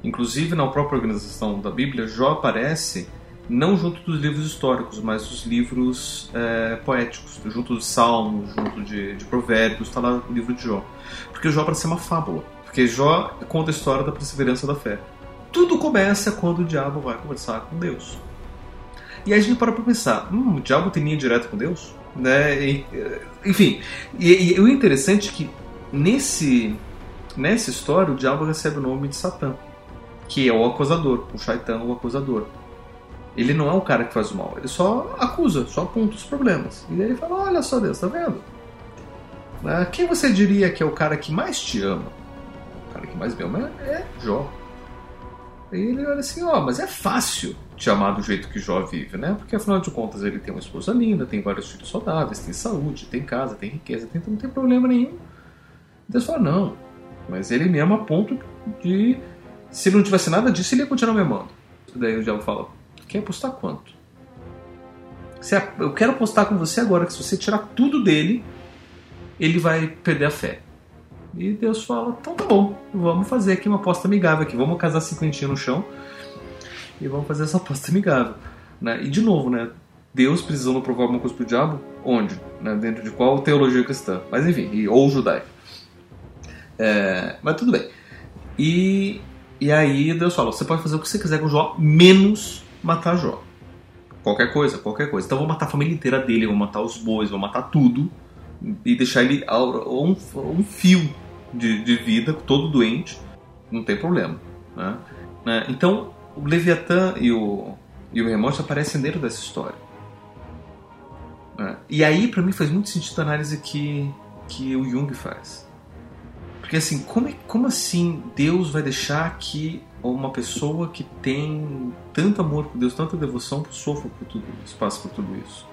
Inclusive, na própria organização da Bíblia, Jó aparece não junto dos livros históricos, mas dos livros é, poéticos, junto dos salmos, junto de, de provérbios, está lá o livro de Jó. Porque Jó parece ser uma fábula, porque Jó conta a história da perseverança da fé. Tudo começa quando o diabo vai conversar com Deus. E aí a gente para para pensar, hum, o diabo tem linha direta com Deus? Né? E, enfim, e, e, o interessante é que nesse, nessa história o diabo recebe o nome de Satã, que é o acusador, o Shaitan, o acusador. Ele não é o cara que faz o mal, ele só acusa, só aponta os problemas. E aí ele fala: Olha só, Deus, tá vendo? Ah, quem você diria que é o cara que mais te ama? O cara que mais me ama é Jó. Aí ele olha assim: Ó, oh, mas é fácil te amar do jeito que Jó vive, né? Porque afinal de contas ele tem uma esposa linda, tem vários filhos saudáveis, tem saúde, tem casa, tem riqueza, tem, não tem problema nenhum. Deus fala: Não, mas ele me ama a ponto de. Se não tivesse nada disso, ele ia continuar me amando. Daí o diabo fala: Quer apostar quanto? eu quero apostar com você agora que se você tirar tudo dele, ele vai perder a fé. E Deus fala: então tá bom, vamos fazer aqui uma aposta amigável aqui, vamos casar cinquentinha no chão e vamos fazer essa aposta amigável. Né? E de novo, né? Deus precisando provar alguma coisa pro diabo? Onde? Né? Dentro de qual teologia cristã? Mas enfim, ou judaica. É, mas tudo bem. E, e aí Deus fala: você pode fazer o que você quiser com Jó, menos matar Jó. Qualquer coisa, qualquer coisa. Então vou matar a família inteira dele, vou matar os bois, vou matar tudo e deixar ele um, um fio de, de vida, todo doente, não tem problema. Né? né? Então o Leviatã e o, e o Remote aparecem dentro dessa história. Né? E aí, para mim, faz muito sentido a análise que, que o Jung faz. Porque assim, como, é, como assim Deus vai deixar que uma pessoa que tem tanto amor por Deus, tanta devoção, sofra por tudo isso, passa por tudo isso?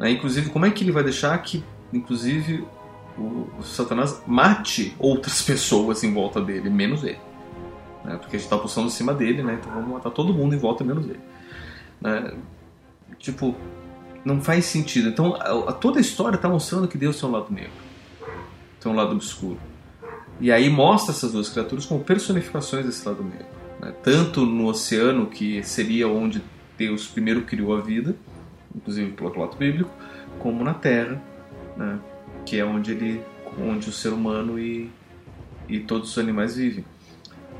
Né? Inclusive, como é que ele vai deixar que, inclusive, o, o Satanás mate outras pessoas em volta dele, menos ele? Né? Porque a gente está apostando em cima dele, né? Então vamos matar todo mundo em volta, menos ele. Né? Tipo, não faz sentido. Então, a, a, toda a história está mostrando que Deus tem um lado negro, tem um lado obscuro. E aí mostra essas duas criaturas como personificações desse lado negro. Né? Tanto no oceano, que seria onde Deus primeiro criou a vida, inclusive pelo relato bíblico, como na terra, né? que é onde, ele, onde o ser humano e, e todos os animais vivem.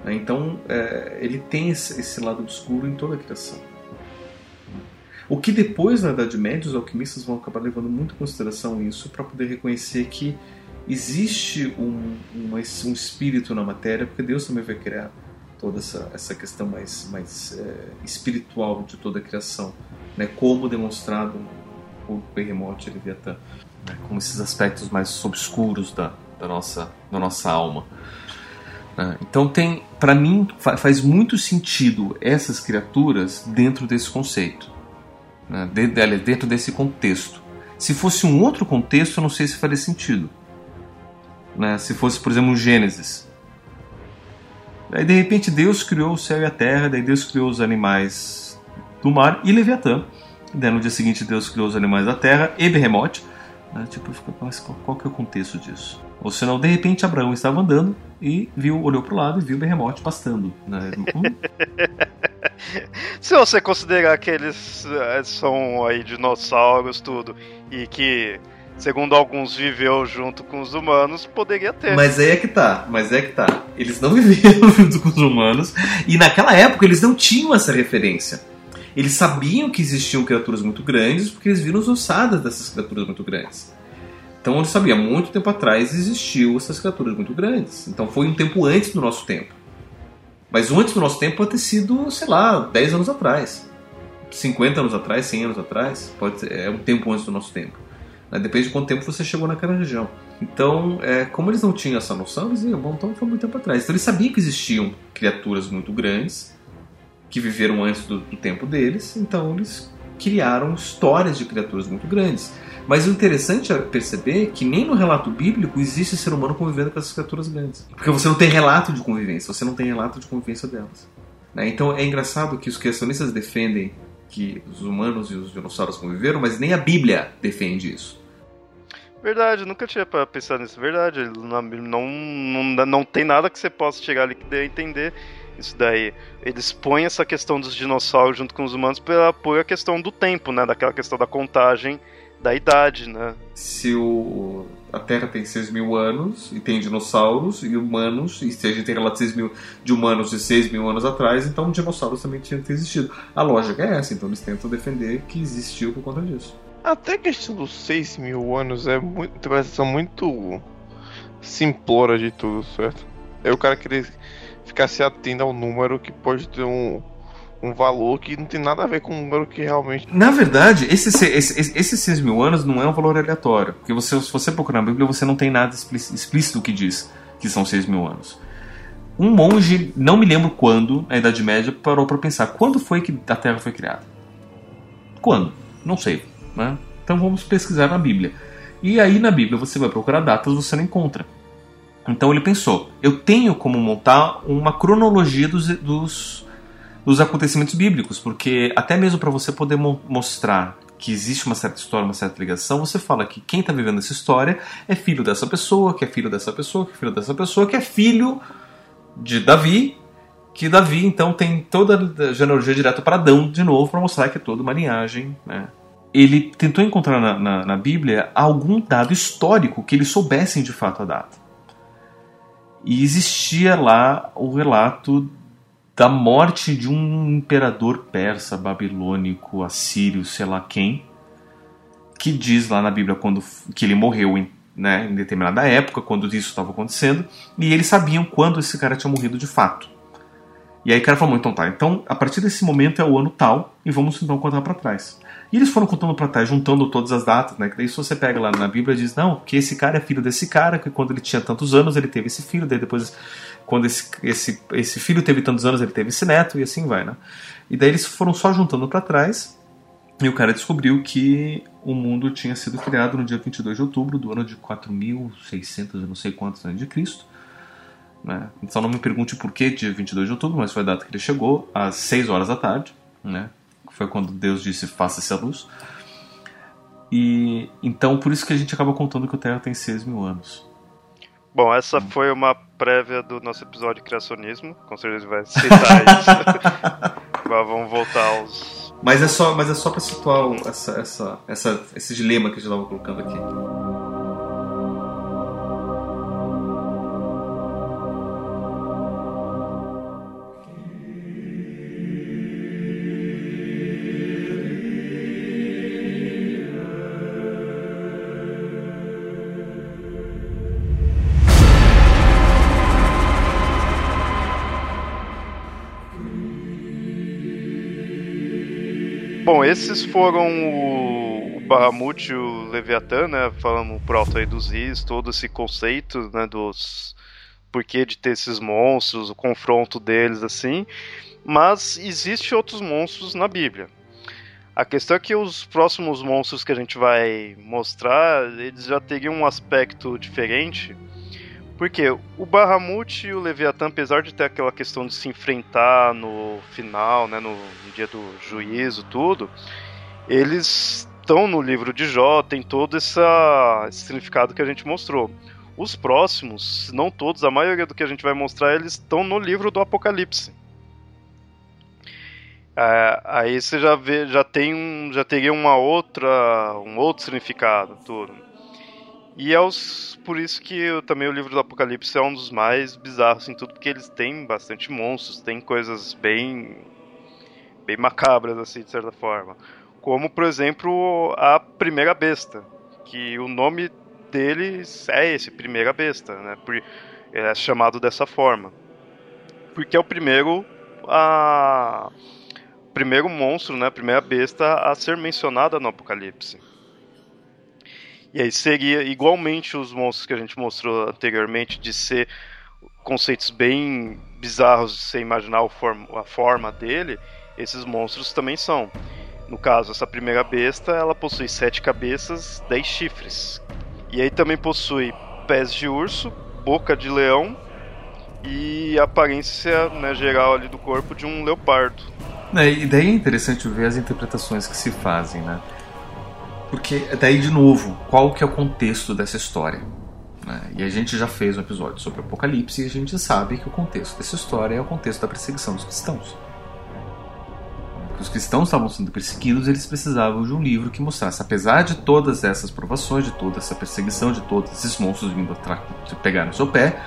Né? Então, é, ele tem esse, lado obscuro em toda a criação. O que depois, na Idade Média, os alquimistas vão acabar levando muito em consideração isso para poder reconhecer que existe um, um, um, espírito na matéria, porque Deus também vai criar toda essa, essa questão mais, mais é, espiritual de toda a criação, né? como demonstrado por Behemoth e Leviatã, né? como esses aspectos mais obscuros da, da, nossa, da nossa alma. Né? Então tem, para mim, faz muito sentido essas criaturas dentro desse conceito, né? dentro desse contexto. Se fosse um outro contexto, eu não sei se faria sentido né? Se fosse, por exemplo, Gênesis. Aí de repente Deus criou o céu e a terra, daí Deus criou os animais do mar e Leviatã. Daí no dia seguinte Deus criou os animais da terra e Behemoth. Né? Tipo, mas qual, que é o contexto disso? Ou senão, de repente, Abraão estava andando e viu, olhou para o lado e viu Behemoth pastando. Né? Hum? Se você considerar que eles eh, são aí dinossauros, tudo, e que segundo alguns, viveu junto com os humanos, poderia ter. Mas aí é que tá, mas é que tá. Eles não viveram junto com os humanos, e naquela época eles não tinham essa referência. Eles sabiam que existiam criaturas muito grandes porque eles viram as ossadas dessas criaturas muito grandes. Então eles sabiam, muito tempo atrás existiam essas criaturas muito grandes. Então foi um tempo antes do nosso tempo. Mas antes do nosso tempo pode ter sido, sei lá, 10 anos atrás. 50 anos atrás, 100 anos atrás, pode ser, é um tempo antes do nosso tempo. Né? Depende de quanto tempo você chegou naquela região. Então, é, como eles não tinham essa noção, eles diziam, bom, então foi muito tempo atrás. Então eles sabiam que existiam criaturas muito grandes que viveram antes do, do tempo deles, então eles criaram histórias de criaturas muito grandes. Mas o interessante é perceber que nem no relato bíblico existe ser humano convivendo com essas criaturas grandes. Porque você não tem relato de convivência, você não tem relato de convivência delas. Né? Então é engraçado que os criacionistas defendem que os humanos e os dinossauros conviveram, mas nem a Bíblia defende isso. Verdade, nunca tinha pensado nisso. Verdade, não, não, não tem nada que você possa chegar ali que dê a entender isso daí. Eles põem essa questão dos dinossauros junto com os humanos pela pura questão do tempo, né? Daquela questão da contagem da idade, né? Se o, a Terra tem 6 mil anos e tem dinossauros e humanos, e se a gente tem relatos 6 mil de humanos de 6 mil anos atrás, então dinossauros também tinham que ter existido. A lógica é essa, então eles tentam defender que existiu por conta disso. Até a questão dos 6 mil anos é muito, sensação muito simplória de tudo, certo? É o cara querer ficar se atendo ao número que pode ter um, um valor que não tem nada a ver com o número que realmente. Na verdade, esses esse, esse 6 mil anos não é um valor aleatório. Porque você, se você procurar na Bíblia, você não tem nada explícito que diz que são 6 mil anos. Um monge, não me lembro quando, na Idade Média, parou para pensar: quando foi que a Terra foi criada? Quando? Não sei. Né? Então vamos pesquisar na Bíblia. E aí na Bíblia você vai procurar datas, você não encontra. Então ele pensou: eu tenho como montar uma cronologia dos, dos, dos acontecimentos bíblicos, porque até mesmo para você poder mo mostrar que existe uma certa história, uma certa ligação, você fala que quem está vivendo essa história é filho dessa pessoa, que é filho dessa pessoa, que é filho dessa pessoa, que é filho de Davi, que Davi então tem toda a genealogia direta para Adão de novo, para mostrar que é toda uma linhagem. Né? Ele tentou encontrar na, na, na Bíblia algum dado histórico que eles soubessem de fato a data. E existia lá o relato da morte de um imperador persa, babilônico, assírio, sei lá quem, que diz lá na Bíblia quando, que ele morreu em, né, em determinada época, quando isso estava acontecendo, e eles sabiam quando esse cara tinha morrido de fato. E aí o cara falou, então tá, então a partir desse momento é o ano tal, e vamos então contar para trás. E eles foram contando para trás, juntando todas as datas, né? Que daí se você pega lá na Bíblia diz, não, que esse cara é filho desse cara, que quando ele tinha tantos anos ele teve esse filho, daí depois quando esse, esse, esse filho teve tantos anos ele teve esse neto e assim vai, né? E daí eles foram só juntando para trás e o cara descobriu que o mundo tinha sido criado no dia 22 de outubro do ano de 4600, eu não sei quantos anos de Cristo. Né? Então não me pergunte por que dia 22 de outubro, mas foi a data que ele chegou, às 6 horas da tarde, né? Foi quando Deus disse faça-se a luz. E então por isso que a gente acaba contando que o Terra tem 6 mil anos. Bom, essa foi uma prévia do nosso episódio de criacionismo. Com certeza vai citar isso. Mas vamos voltar aos. Mas é só, mas é só para situar essa, essa, essa, esse dilema que a gente estava colocando aqui. Esses foram o, o Bahamut e o Leviatã, né? Falando por alto aí dos Is, todo esse conceito, né? Dos porquê de ter esses monstros, o confronto deles, assim. Mas existe outros monstros na Bíblia. A questão é que os próximos monstros que a gente vai mostrar, eles já teriam um aspecto diferente porque o Bahamut e o Leviatã, apesar de ter aquela questão de se enfrentar no final, né, no, no dia do juízo, tudo, eles estão no livro de Jó, tem todo essa, esse significado que a gente mostrou. Os próximos, não todos, a maioria do que a gente vai mostrar, eles estão no livro do Apocalipse. É, aí você já vê, já tem um, já teria uma outra, um outro significado, tudo. E é os, por isso que eu, também o livro do Apocalipse é um dos mais bizarros em tudo, porque eles têm bastante monstros, tem coisas bem bem macabras assim, de certa forma. Como, por exemplo, a primeira besta, que o nome deles é esse, primeira besta, né? Por, é chamado dessa forma. Porque é o primeiro a primeiro monstro, né, a primeira besta a ser mencionada no Apocalipse. E aí seria igualmente os monstros que a gente mostrou anteriormente, de ser conceitos bem bizarros de você imaginar a forma dele, esses monstros também são. No caso, essa primeira besta, ela possui sete cabeças, dez chifres. E aí também possui pés de urso, boca de leão e aparência né, geral ali do corpo de um leopardo. É, e daí é interessante ver as interpretações que se fazem, né? Porque daí de novo, qual que é o contexto dessa história? Né? E a gente já fez um episódio sobre o Apocalipse e a gente sabe que o contexto dessa história é o contexto da perseguição dos cristãos. Os cristãos estavam sendo perseguidos, eles precisavam de um livro que mostrasse, apesar de todas essas provações, de toda essa perseguição, de todos esses monstros vindo pegar no seu pé,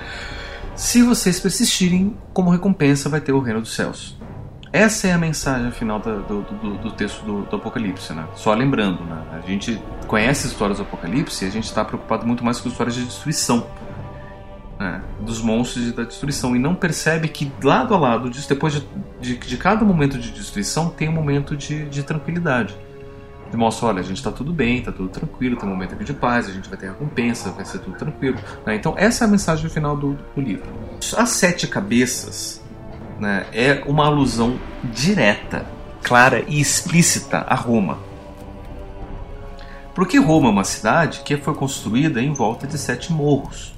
se vocês persistirem, como recompensa vai ter o reino dos céus. Essa é a mensagem final do, do, do, do texto do, do, Apocalipse, né? Só lembrando, né? A gente conhece histórias do Apocalipse e a gente está preocupado muito mais com histórias de destruição. Né? Dos monstros e da destruição. E não percebe que lado a lado disso, depois de, de, de cada momento de destruição, tem um momento de, de tranquilidade. E mostra, olha, a gente está tudo bem, está tudo tranquilo, tem um momento aqui de paz, a gente vai ter recompensa, vai ser tudo tranquilo. Né? Então essa é a mensagem final do livro. As sete cabeças né, é uma alusão direta, clara e explícita a Roma. Porque Roma é uma cidade que foi construída em volta de sete morros.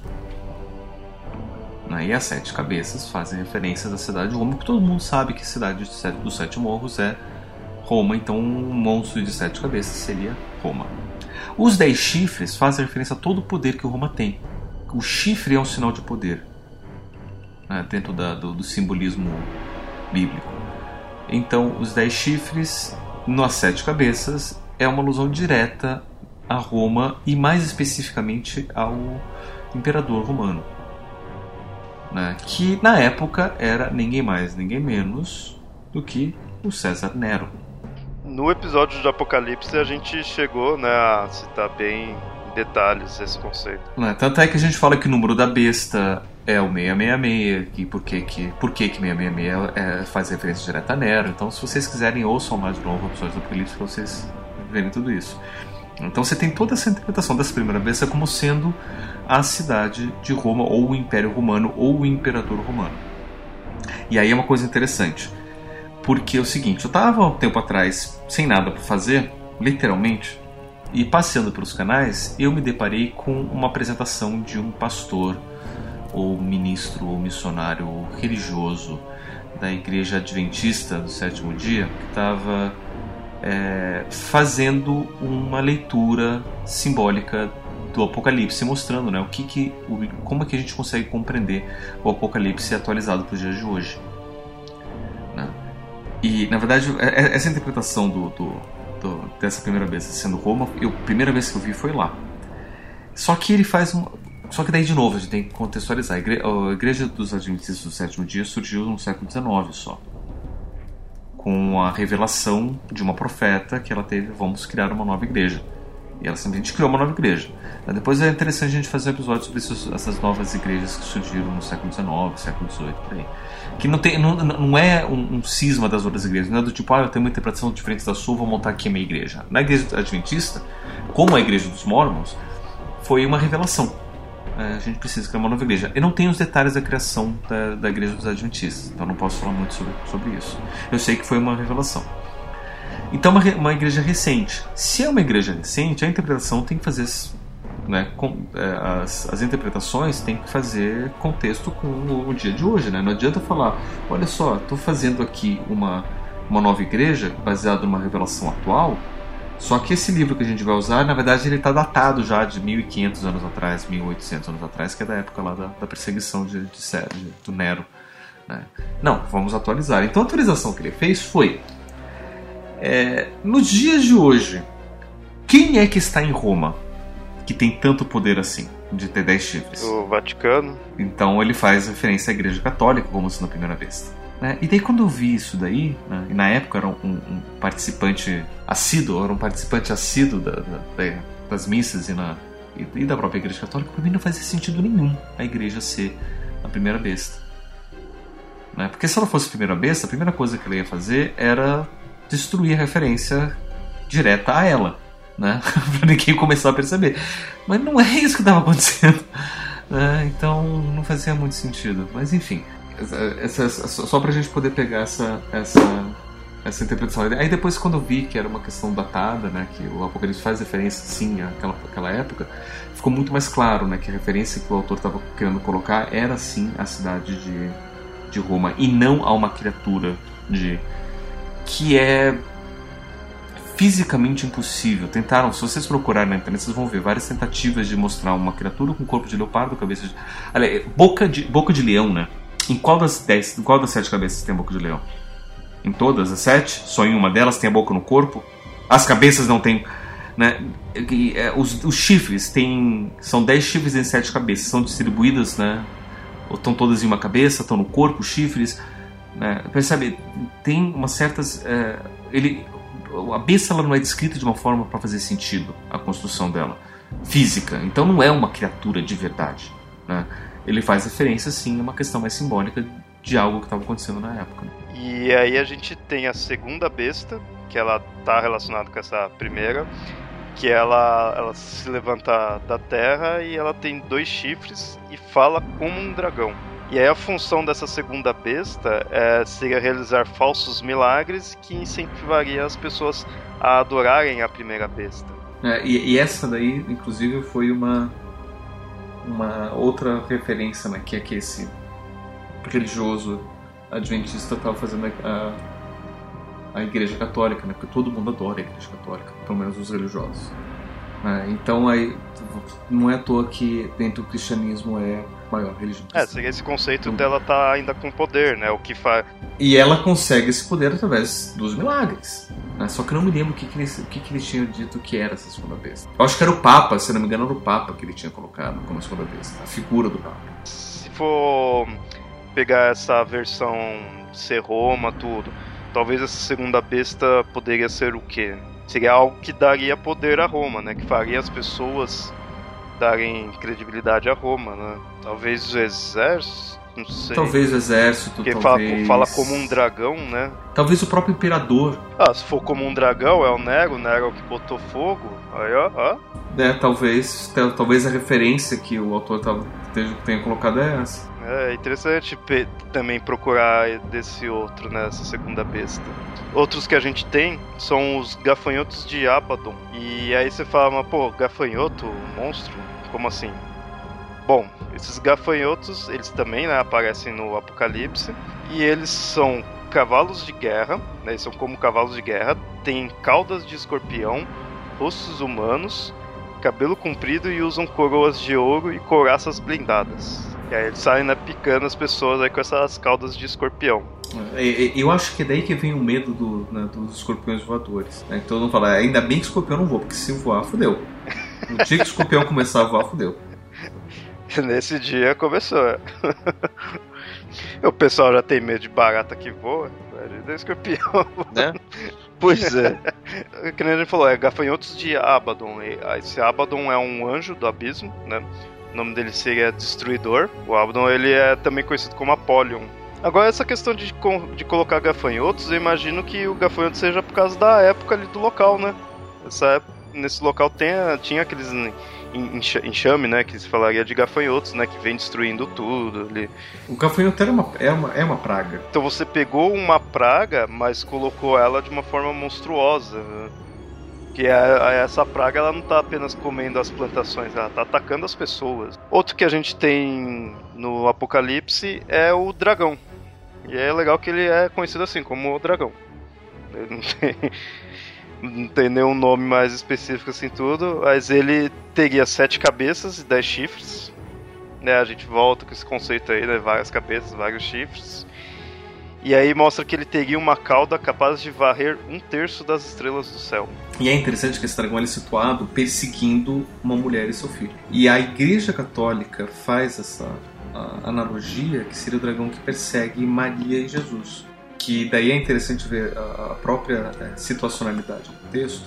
Né, e as sete cabeças fazem referência à cidade de Roma, porque todo mundo sabe que a cidade dos sete morros é Roma, então um monstro de sete cabeças seria Roma. Os dez chifres fazem referência a todo o poder que Roma tem. O chifre é um sinal de poder né, dentro da, do, do, simbolismo bíblico. Então, os dez chifres nas sete cabeças é uma alusão direta a Roma e mais especificamente ao imperador romano, né, que na época era ninguém mais, ninguém menos do que o César Nero. No episódio de Apocalipse a gente chegou né, a citar bem em detalhes esse conceito. Né, tanto é que a gente fala que o número da besta é o 666, que por que, que, por que, que 666 é, faz referência direta a Nero. Então, se vocês quiserem, ouçam mais de novo episódio do Apocalipse para vocês verem tudo isso. Então, você tem toda essa interpretação dessa primeira besta como sendo a cidade de Roma, ou o Império Romano, ou o Imperador Romano. E aí é uma coisa interessante, porque é o seguinte: eu estava um tempo atrás sem nada para fazer, literalmente, e passeando pelos canais, eu me deparei com uma apresentação de um pastor ou ministro ou missionário religioso da igreja adventista do sétimo dia que estava é, fazendo uma leitura simbólica do Apocalipse, mostrando né, o que, que o, como é que a gente consegue compreender o Apocalipse atualizado para os dias de hoje. Né? E na verdade é, é, essa interpretação do, do, do, dessa primeira vez sendo Roma, eu, primeira vez que eu vi foi lá. Só que ele faz só que daí, de novo, a gente tem que contextualizar. A igreja, dos Adventistas do Sétimo Dia surgiu no século XIX só. Com a revelação de uma profeta que ela teve, vamos criar uma nova igreja. E ela simplesmente criou uma nova igreja. Depois é interessante a gente fazer um episódio sobre essas novas igrejas que surgiram no século XIX, século XVIII, por aí. Que não, tem, não, não é um, um cisma das outras igrejas, não é do tipo, ah, eu tenho uma interpretação diferente da sua, vou montar aqui a minha igreja. Na igreja adventista, como a igreja dos Mormons, foi uma revelação a gente precisa criar uma nova igreja. Eu não tenho os detalhes da criação da, da igreja dos Adventistas, então não posso falar muito sobre, sobre isso. Eu sei que foi uma revelação. Então, uma, uma igreja recente. Se é uma igreja recente, a interpretação tem que fazer. Né, com, é, as, as interpretações têm que fazer contexto com o, o dia de hoje. Né? Não adianta falar: olha só, estou fazendo aqui uma, uma nova igreja baseada numa revelação atual só que esse livro que a gente vai usar, na verdade, ele está datado já de 1500 anos atrás, 1800 anos atrás, que é da época lá da, da perseguição de, de, de, do Nero. Né? Não, vamos atualizar. Então a atualização que ele fez foi: é, nos dias de hoje, quem é que está em Roma que tem tanto poder assim? De ter 10 chifres. O Vaticano. Então ele faz referência à Igreja Católica como sendo a primeira vez. Né? E daí quando eu vi isso daí, né? e na época era um, um, participante assíduo, era um participante assíduo da, da, das missas e, na, e, e, da própria igreja católica, para mim não fazia sentido nenhum a igreja ser a primeira besta. Né? Porque se ela fosse a primeira besta, a primeira coisa que ela ia fazer era destruir a referência direta a ela. Né? para ninguém começar a perceber. Mas não é isso que estava acontecendo. Né? Então não fazia muito sentido. Mas enfim. Essa, essa, só pra gente poder pegar essa, essa, essa interpretação. Aí depois quando eu vi que era uma questão datada, né, que o Apocalipse faz referência sim àquela, àquela época, ficou muito mais claro, né, que a referência que o autor estava querendo colocar era sim a cidade de, de Roma e não a uma criatura de que é fisicamente impossível. Tentaram, se vocês procurarem na internet, vocês vão ver várias tentativas de mostrar uma criatura com corpo de leopardo, cabeça de. Boca de, boca de leão, né? Em qual das dez, em qual das sete cabeças tem a boca de leão? Em todas as sete? Só em uma delas tem a boca no corpo? As cabeças não têm. Né? É, os, os chifres têm. São dez chifres em sete cabeças. São distribuídas, né? Ou estão todas em uma cabeça, estão no corpo, chifres. Né? Percebe? Tem umas certas. É, ele, a besta ela não é descrita de uma forma para fazer sentido a construção dela física. Então não é uma criatura de verdade. Né? Ele faz referência sim a uma questão mais simbólica de algo que estava acontecendo na época. E aí a gente tem a segunda besta, que ela está relacionada com essa primeira, que ela, ela se levanta da terra e ela tem dois chifres e fala como um dragão. E aí a função dessa segunda besta é, seria realizar falsos milagres que incentivaria as pessoas a adorarem a primeira besta. É, e, e, essa daí, inclusive, foi uma uma outra referência, né, que é que esse religioso adventista estava fazendo a, a Igreja Católica, né, porque todo mundo adora a Igreja Católica, pelo menos os religiosos. É, então aí não é à toa que dentro do cristianismo é a maior religião. É, seria esse conceito então, dela tá ainda com poder, né? O que faz. E ela consegue esse poder através dos milagres. Né? Só que não me lembro o que, que, ele, o que, que ele tinha dito que era essa segunda besta. Eu acho que era o Papa, se não me engano, era o Papa que ele tinha colocado como segunda besta, a figura do Papa. Se for pegar essa versão ser Roma, tudo, talvez essa segunda besta poderia ser o quê? seria algo que daria poder a Roma, né? Que faria as pessoas darem credibilidade a Roma, né? Talvez o exército, não sei. Talvez o exército, Porque talvez... fala, fala como um dragão, né? Talvez o próprio imperador. Ah, se for como um dragão, é o Nero, o Nero é o que botou fogo. Aí, ó, ó. É, talvez, talvez a referência que o autor tenha colocado é essa. É interessante também procurar desse outro, né? Essa segunda besta. Outros que a gente tem são os gafanhotos de Abaddon. E aí você fala, mas pô, gafanhoto, monstro? Como assim? Bom, esses gafanhotos, eles também né, aparecem no Apocalipse. E eles são cavalos de guerra, né? São como cavalos de guerra. Têm caudas de escorpião, rostos humanos, cabelo comprido e usam coroas de ouro e couraças blindadas. E aí eles saem né, picando as pessoas aí com essas caudas de escorpião. Eu acho que é daí que vem o medo do, né, dos escorpiões voadores. Né? Então não fala, ainda bem que escorpião não voa, porque se voar, fodeu. No dia que o escorpião começar a voar, fodeu. Nesse dia começou. o pessoal já tem medo de barata que voa. Imagina escorpião. Né? Pois é. que nem a gente falou, é gafanhotos de Abaddon. Esse Abaddon é um anjo do abismo, né? O nome dele seria Destruidor. O Abaddon ele é também conhecido como Apollyon. Agora, essa questão de, de colocar gafanhotos, eu imagino que o gafanhoto seja por causa da época ali do local, né? Essa nesse local tem, tinha aqueles enxame, né? Que se falaria de gafanhotos, né? Que vem destruindo tudo ali. O gafanhoto era uma, é, uma, é uma praga. Então você pegou uma praga, mas colocou ela de uma forma monstruosa. Né? Que é, essa praga ela não está apenas comendo as plantações, ela está atacando as pessoas. Outro que a gente tem no Apocalipse é o dragão. E é legal que ele é conhecido assim, como o dragão. Ele não tem, não tem nenhum nome mais específico assim tudo, mas ele teria sete cabeças e dez chifres. Né, a gente volta com esse conceito aí, né? Várias cabeças, vários chifres. E aí mostra que ele teria uma cauda capaz de varrer um terço das estrelas do céu. E é interessante que esse dragão é situado perseguindo uma mulher e seu filho. E a Igreja Católica faz essa analogia que seria o dragão que persegue Maria e Jesus. Que daí é interessante ver a própria é, situacionalidade do texto.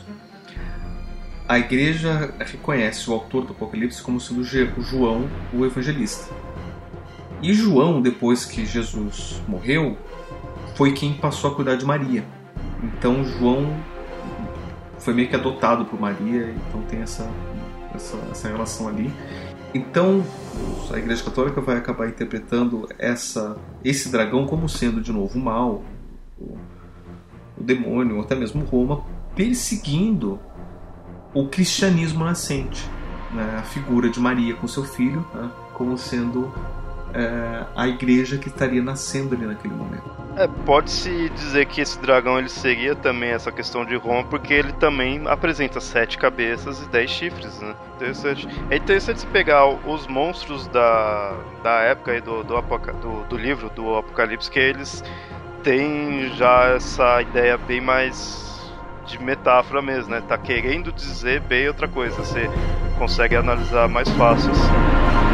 A igreja reconhece o autor do Apocalipse como sendo João, o evangelista. E João, depois que Jesus morreu, foi quem passou a cuidar de Maria. Então João foi meio que adotado por Maria, então tem essa, essa, essa relação ali. Então, a Igreja Católica vai acabar interpretando essa, esse dragão como sendo de novo o mal, o, o demônio, ou até mesmo Roma, perseguindo o cristianismo nascente, né? a figura de Maria com seu filho, né? como sendo é, a igreja que estaria nascendo ali naquele momento. É, pode-se dizer que esse dragão ele seria também essa questão de Roma, porque ele também apresenta sete cabeças e dez chifres, né? Interessante. É interessante se pegar os monstros da, da época aí do, do, do, do livro do Apocalipse, que eles têm já essa ideia bem mais de metáfora mesmo, né? Tá querendo dizer bem outra coisa. Você consegue analisar mais fácil assim.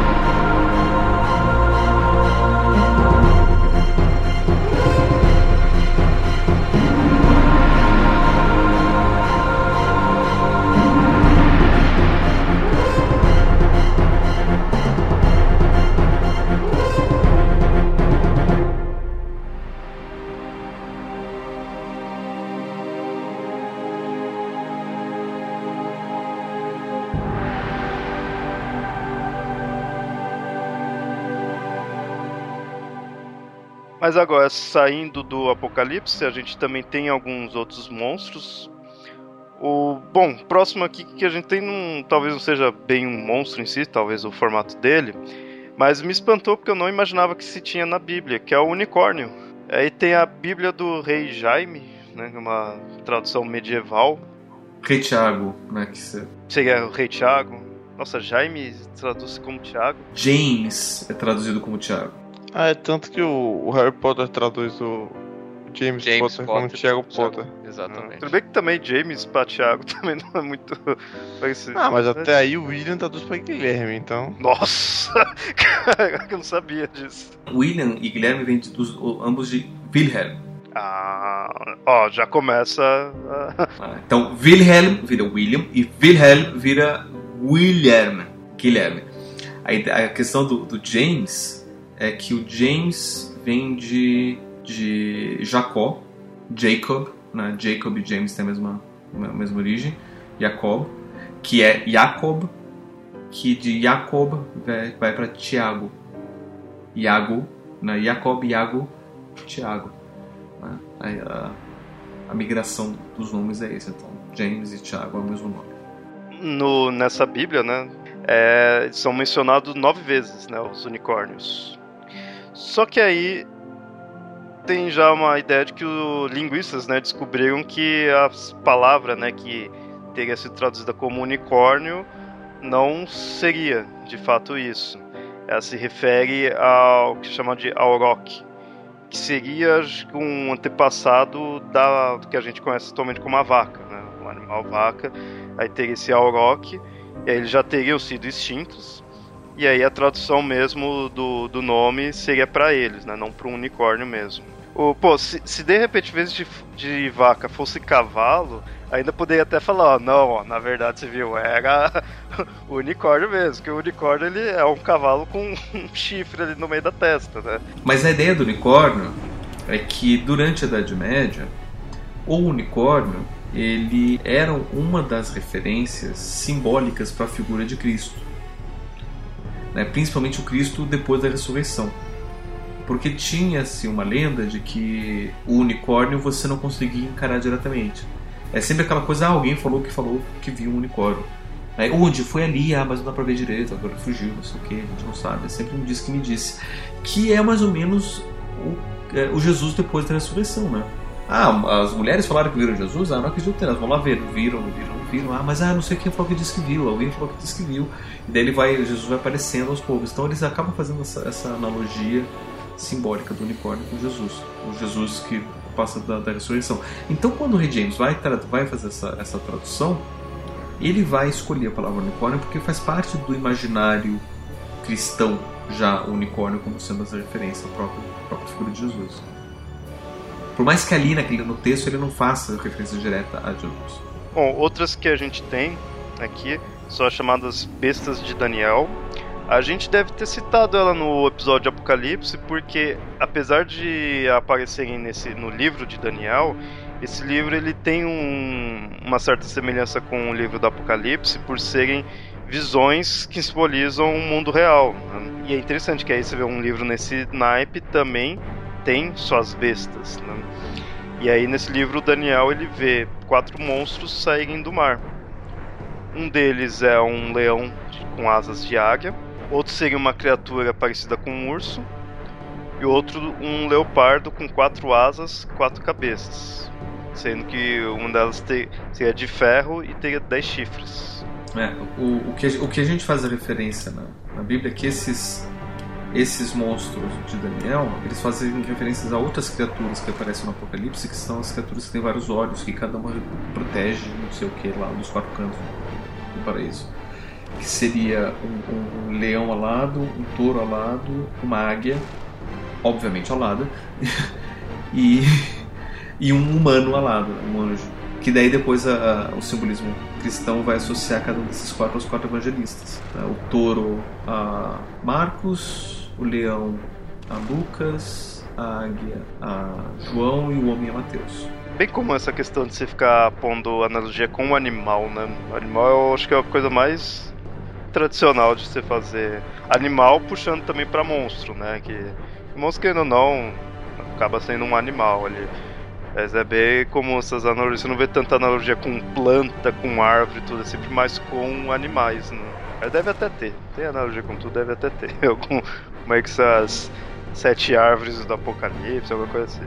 Mas agora, saindo do apocalipse, a gente também tem alguns outros monstros. O bom, próximo aqui que a gente tem talvez não seja bem um monstro em si, talvez o formato dele, mas me espantou porque eu não imaginava que se tinha na Bíblia, que é o unicórnio. Aí tem a Bíblia do Rei Jaime, né, uma tradução medieval. Rei Tiago, né, que você... Seria o Rei Tiago. Nossa, Jaime traduz como Tiago. James é traduzido como Tiago. Ah, é tanto que o, o Harry Potter traduz o James, James Potter, Potter como Thiago Potter. Exatamente. tudo bem que também James pra Thiago também não é muito parecido. Ah, mas até aí o William traduz pra Guilherme, então. Nossa! eu não sabia disso. William e Guilherme vêm dos, ambos de Wilhelm. Ah, ó, já começa. Ah, então, Wilhelm vira William e Wilhelm vira William. Guilherme. Aí a questão do, do James é que o James vem de, de Jacó, Jacob, né? Jacob e James têm a mesma, a mesma origem, Jacob, que é Jacob, que de Jacob vai, vai para Tiago, Iago, né? Jacob, Iago, Tiago. Né? Aí, a, a migração dos nomes é esse, então James e Tiago é o mesmo nome. No, nessa Bíblia, né, é, são mencionados nove vezes, né, os unicórnios. Só que aí tem já uma ideia de que os linguistas né, descobriram que a palavra né, que teria sido traduzida como unicórnio não seria de fato isso. Ela se refere ao que chama de auroch, que seria um antepassado da do que a gente conhece atualmente como a vaca, né? o animal vaca. Aí teria esse auroch, e aí eles já teriam sido extintos, e aí a tradução mesmo do, do nome seria para eles, né? Não para um unicórnio mesmo. O, pô, se, se de repente, em vez de, de vaca fosse cavalo, ainda poderia até falar, ó, não, ó, na verdade você viu, era o unicórnio mesmo, que o unicórnio ele é um cavalo com um chifre ali no meio da testa, né? Mas a ideia do unicórnio é que durante a Idade Média, o unicórnio ele era uma das referências simbólicas para a figura de Cristo né? principalmente o Cristo depois da ressurreição. Porque tinha-se uma lenda de que o unicórnio você não conseguia encarar diretamente. É sempre aquela coisa, ah, alguém falou que falou que viu um unicórnio. Aí, onde? Foi ali, ah, mas não dá pra ver direito, agora fugiu, não sei o que, a gente não sabe. É sempre um disse que me disse. Que é mais ou menos o, é, o Jesus depois da ressurreição, né? Ah, as mulheres falaram que viram Jesus? Ah, não acredito nelas. Vamos lá ver. Viram, não viram. Ah, mas ah, não sei quem falou que disse que viu. Alguém falou que disse que viu. E daí ele vai, Jesus vai aparecendo aos povos. Então eles acabam fazendo essa, essa analogia simbólica do unicórnio com Jesus. O Jesus que passa da, da ressurreição. Então quando o Rei James vai, vai fazer essa, essa tradução, ele vai escolher a palavra unicórnio porque faz parte do imaginário cristão já o unicórnio como sendo essa referência à própria, à própria figura de Jesus. Por mais que ali naquele, no texto ele não faça referência direta a Jesus. Bom, outras que a gente tem aqui são as chamadas bestas de Daniel. A gente deve ter citado ela no episódio de Apocalipse, porque apesar de aparecerem nesse, no livro de Daniel, esse livro ele tem um, uma certa semelhança com o livro do Apocalipse por serem visões que simbolizam o mundo real. Né? E é interessante que aí você vê um livro nesse naipe também tem suas bestas. Né? E aí nesse livro o Daniel ele vê quatro monstros saírem do mar. Um deles é um leão com asas de águia, outro seria uma criatura parecida com um urso, e outro um leopardo com quatro asas, quatro cabeças, sendo que uma delas ter, seria de ferro e teria dez chifres. É, o, o, que, o que a gente faz a referência na, na Bíblia é que esses esses monstros de Daniel, eles fazem referências a outras criaturas que aparecem no Apocalipse, que são as criaturas que têm vários olhos, que cada uma protege não sei o que lá dos quatro cantos do paraíso. Que seria um, um leão alado, um touro alado, uma águia, obviamente alada, e, e um humano alado, um anjo. Que daí depois a, a, o simbolismo cristão vai associar cada um desses quatro aos quatro evangelistas. Né? O touro a Marcos, o leão a Lucas, a águia a João e o homem a Mateus. Bem comum essa questão de você ficar pondo analogia com o animal, né? Animal eu acho que é a coisa mais tradicional de você fazer. Animal puxando também para monstro, né? Que monstro querendo ou não acaba sendo um animal ali. Mas é bem comum essas analogias. Você não vê tanta analogia com planta, com árvore, tudo, é sempre mais com animais, né? Deve até ter. Tem analogia com tudo, deve até ter. Algum, como é que essas sete árvores do apocalipse, alguma coisa assim.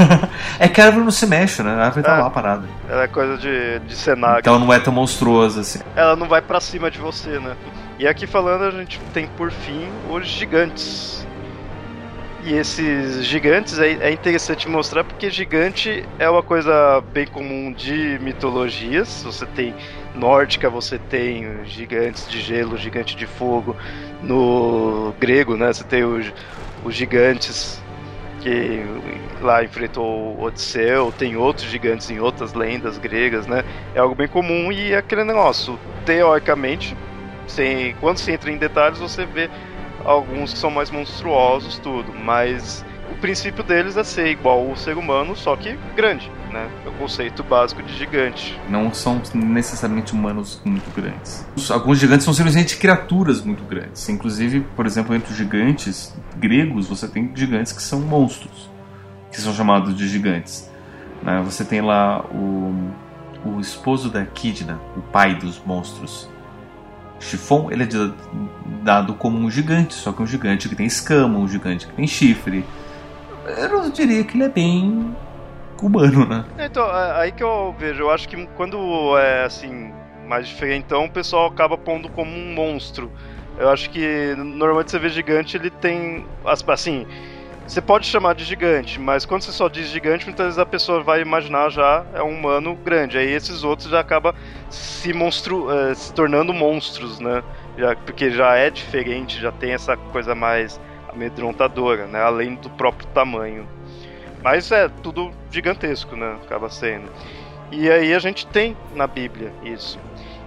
é que a árvore não se mexe, né? A árvore tá é, lá parada. Ela é coisa de, de cenário. Então não é tão monstruosa assim. Ela não vai para cima de você, né? E aqui falando, a gente tem por fim os gigantes. E esses gigantes é, é interessante mostrar porque gigante é uma coisa bem comum de mitologias. Você tem nórdica, você tem gigantes de gelo, gigante de fogo. No grego, né, você tem os, os gigantes que lá enfrentou Odisseu, tem outros gigantes em outras lendas gregas, né? É algo bem comum e é aquele negócio, teoricamente, sem, quando se entra em detalhes, você vê alguns que são mais monstruosos, tudo, mas princípio deles é ser igual ao ser humano, só que grande, né? É o conceito básico de gigante. Não são necessariamente humanos muito grandes. Alguns gigantes são simplesmente criaturas muito grandes. Inclusive, por exemplo, entre os gigantes gregos, você tem gigantes que são monstros, que são chamados de gigantes. Né? Você tem lá o, o esposo da Echidna, o pai dos monstros, Chifon ele é dado como um gigante, só que um gigante que tem escama, um gigante que tem chifre. Eu diria que ele é bem humano, né? Então, é, aí que eu vejo, eu acho que quando é assim, mais diferentão, o pessoal acaba pondo como um monstro. Eu acho que normalmente você vê gigante, ele tem. Assim, você pode chamar de gigante, mas quando você só diz gigante, muitas vezes a pessoa vai imaginar já é um humano grande. Aí esses outros já acaba se monstru, uh, se tornando monstros, né? Já, porque já é diferente, já tem essa coisa mais amedrontadora, né? Além do próprio tamanho. Mas é tudo gigantesco, né? Acaba sendo. E aí a gente tem na Bíblia isso.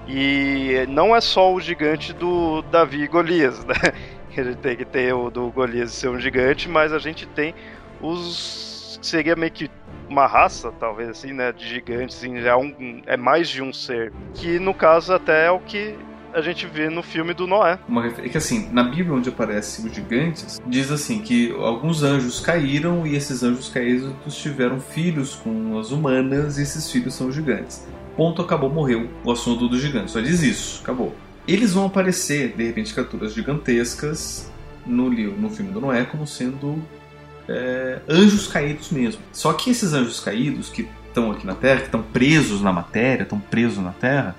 E não é só o gigante do Davi e Golias, né? gente tem que ter o do Golias ser um gigante, mas a gente tem os. seria meio que uma raça, talvez assim, né? De gigantes, assim, é, um, é mais de um ser. Que no caso até é o que a gente vê no filme do Noé. É que assim, na Bíblia onde aparecem os gigantes, diz assim que alguns anjos caíram e esses anjos caídos tiveram filhos com as humanas e esses filhos são gigantes. Ponto, acabou, morreu o assunto dos gigantes. Só diz isso, acabou. Eles vão aparecer, de repente, criaturas gigantescas no, no filme do Noé como sendo é, anjos caídos mesmo. Só que esses anjos caídos que estão aqui na Terra, que estão presos na matéria, estão presos na Terra,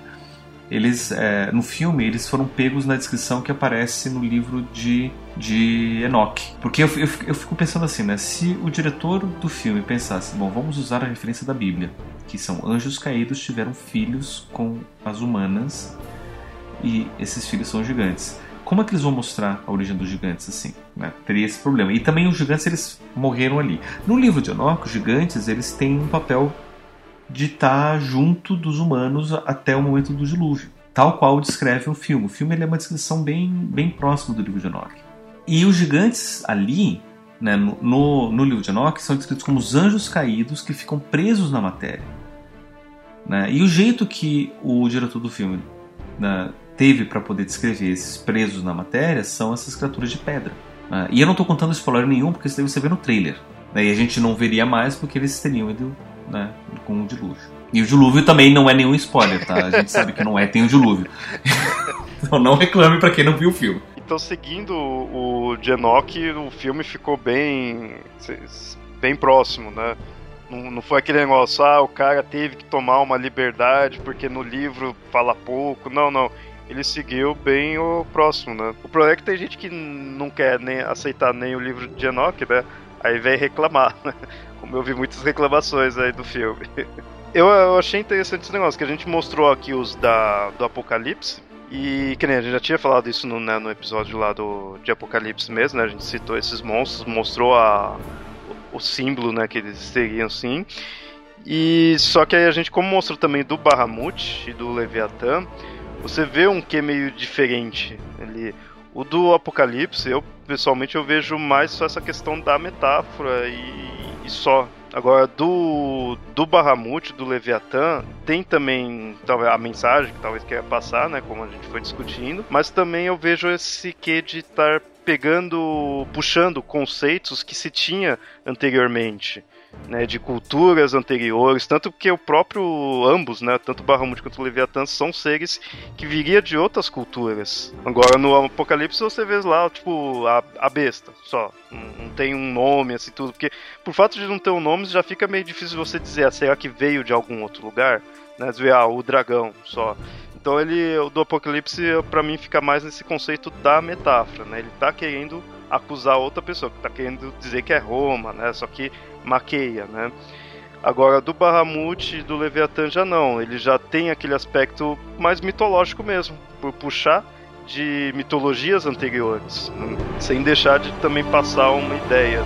eles é, no filme eles foram pegos na descrição que aparece no livro de, de Enoch. Porque eu, eu, eu fico pensando assim, né? Se o diretor do filme pensasse, bom, vamos usar a referência da Bíblia, que são anjos caídos tiveram filhos com as humanas e esses filhos são gigantes. Como é que eles vão mostrar a origem dos gigantes assim? Né? Teria esse problema. E também os gigantes eles morreram ali. No livro de Enoch, os gigantes eles têm um papel de estar junto dos humanos até o momento do dilúvio, tal qual descreve o filme. O filme é uma descrição bem, bem próxima do livro de Enoch. E os gigantes ali, né, no, no, livro de Enoch, são descritos como os anjos caídos que ficam presos na matéria. Né? E o jeito que o diretor do filme né, teve para poder descrever esses presos na matéria são essas criaturas de pedra. Uh, e eu não estou contando spoiler nenhum, porque isso daí você vê no trailer. Né? E a gente não veria mais porque eles teriam ido né, com o dilúvio. E o dilúvio também não é nenhum spoiler, tá? A gente sabe que não é, tem o dilúvio. então não reclame para quem não viu o filme. Então, seguindo o Genock, o filme ficou bem, bem próximo, né? Não, não foi aquele negócio, ah, o cara teve que tomar uma liberdade porque no livro fala pouco. Não, não. Ele seguiu bem o próximo, né? O problema é que tem gente que não quer nem aceitar nem o livro de Enoch, né? Aí vem reclamar, né? Como eu vi muitas reclamações aí do filme. Eu, eu achei interessante esse negócio, que a gente mostrou aqui os da, do Apocalipse, e que nem a gente já tinha falado isso no, né, no episódio lá do, de Apocalipse mesmo, né? A gente citou esses monstros, mostrou a, o, o símbolo, né, que eles seriam sim. E só que aí a gente, como mostrou também do Bahamut e do Leviatã, você vê um que meio diferente ali. O do Apocalipse, eu pessoalmente eu vejo mais só essa questão da metáfora e, e só. Agora, do, do Bahamut, do Leviatã, tem também talvez, a mensagem que talvez queira passar, né? Como a gente foi discutindo. Mas também eu vejo esse que de estar pegando, puxando conceitos que se tinha anteriormente né, de culturas anteriores, tanto que o próprio ambos, né, tanto Bahamut quanto o Leviatã são seres que viria de outras culturas. Agora no Apocalipse você vê lá, tipo, a, a besta, só. Não, não tem um nome assim tudo, porque por fato de não ter um nome já fica meio difícil você dizer, ah, será que veio de algum outro lugar? Né, vê, ah, o dragão, só. Então ele, o do Apocalipse, para mim, fica mais nesse conceito da metáfora, né? Ele tá querendo acusar outra pessoa, que tá querendo dizer que é Roma, né? Só que maqueia, né? Agora, do Bahamut e do Leviatã já não, ele já tem aquele aspecto mais mitológico mesmo, por puxar de mitologias anteriores, né? sem deixar de também passar uma ideia.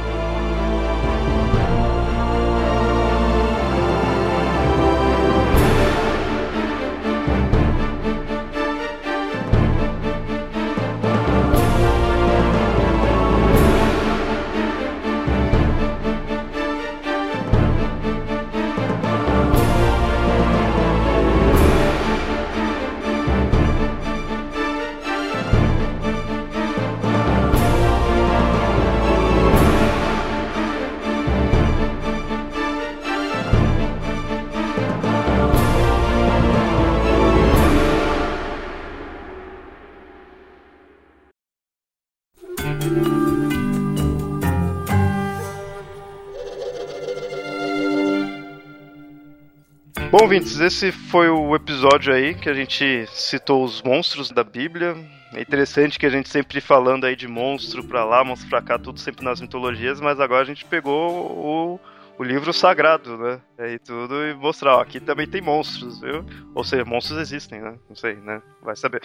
Bom, ouvintes, esse foi o episódio aí que a gente citou os monstros da Bíblia. É interessante que a gente sempre falando aí de monstro pra lá, monstro pra cá, tudo sempre nas mitologias, mas agora a gente pegou o o livro sagrado, né? E tudo e mostrar, ó, aqui também tem monstros, viu? Ou seja, monstros existem, né? Não sei, né? Vai saber.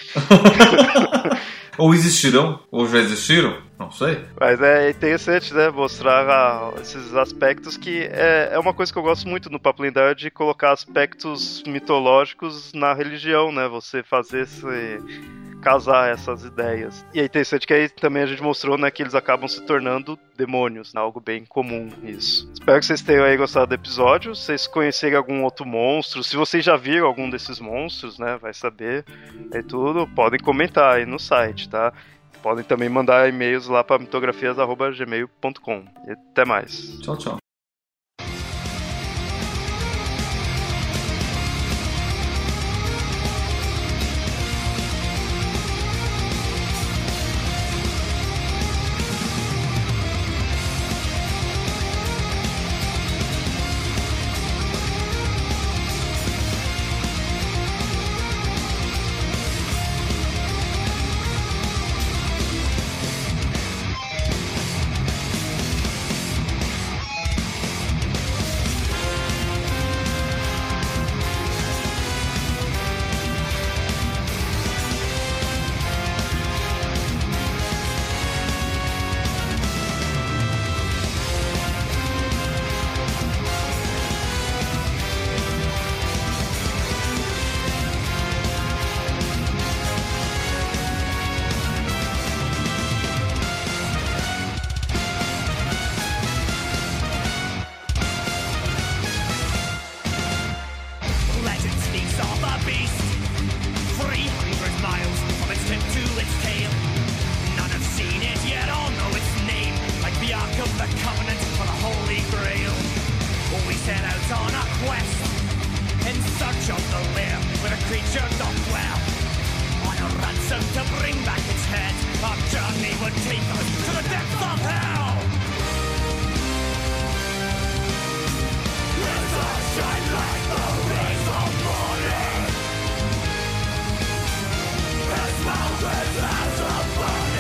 ou existirão, ou já existiram, não sei. Mas é interessante, né? Mostrar ah, esses aspectos que é, é uma coisa que eu gosto muito no Papo Lendário de colocar aspectos mitológicos na religião, né? Você fazer esse casar essas ideias. E é interessante que aí também a gente mostrou, né, que eles acabam se tornando demônios, né, algo bem comum isso. Espero que vocês tenham aí gostado do episódio, vocês conhecerem algum outro monstro, se vocês já viram algum desses monstros, né, vai saber, é tudo, podem comentar aí no site, tá? Podem também mandar e-mails lá para mitografias.gmail.com. Até mais. Tchau, tchau. back its head. Our journey would take us to the depths of hell. Let us shine like the rays of morning. As mountains as above.